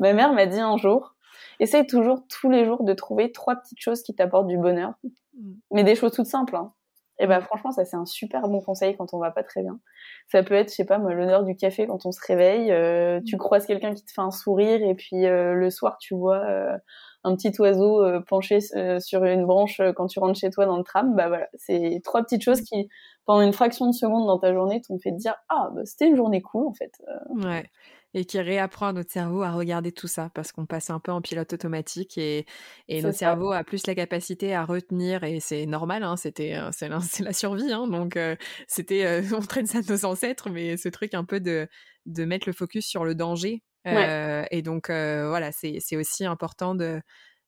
[SPEAKER 2] ma mère m'a dit un jour, essaye toujours tous les jours de trouver trois petites choses qui t'apportent du bonheur, mm. mais des choses toutes simples. Hein. Et bah franchement, ça c'est un super bon conseil quand on va pas très bien. Ça peut être, je sais pas moi, l'honneur du café quand on se réveille. Euh, tu croises quelqu'un qui te fait un sourire et puis euh, le soir tu vois euh, un petit oiseau penché sur une branche quand tu rentres chez toi dans le tram. Bah voilà, c'est trois petites choses qui pendant une fraction de seconde dans ta journée t'ont fait te dire ah bah, c'était une journée cool en fait.
[SPEAKER 1] Ouais et qui réapprend à notre cerveau à regarder tout ça parce qu'on passe un peu en pilote automatique et, et notre cerveau a plus la capacité à retenir et c'est normal, hein, c'était euh, c'est la, survie, hein, donc euh, c'était euh, on traîne ça de nos ancêtres, mais ce truc un peu de de mettre le focus sur le danger et donc voilà c'est aussi important de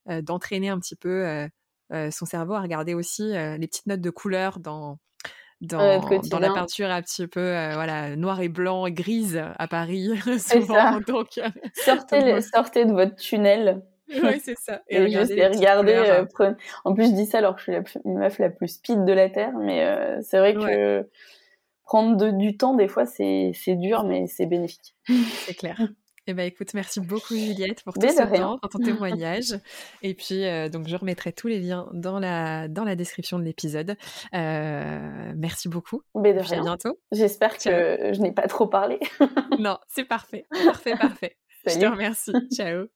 [SPEAKER 1] d'entraîner un petit peu son cerveau à regarder aussi les petites notes de couleur dans dans, dans la peinture un petit peu euh, voilà noir et blanc grise à Paris souvent donc
[SPEAKER 2] euh, sortez sortez de votre tunnel
[SPEAKER 1] oui c'est ça
[SPEAKER 2] et, regardez, euh, en plus je dis ça alors que je suis la meuf la plus speed de la terre mais c'est vrai que prendre du temps des fois c'est dur mais c'est bénéfique.
[SPEAKER 1] C'est clair eh ben écoute, merci beaucoup Juliette pour tout ce temps, pour ton témoignage. Et puis euh, donc je remettrai tous les liens dans la dans la description de l'épisode. Euh, merci beaucoup.
[SPEAKER 2] Mais de À bientôt. J'espère que je n'ai pas trop parlé.
[SPEAKER 1] non, c'est parfait, parfait, parfait. Je te remercie. Ciao.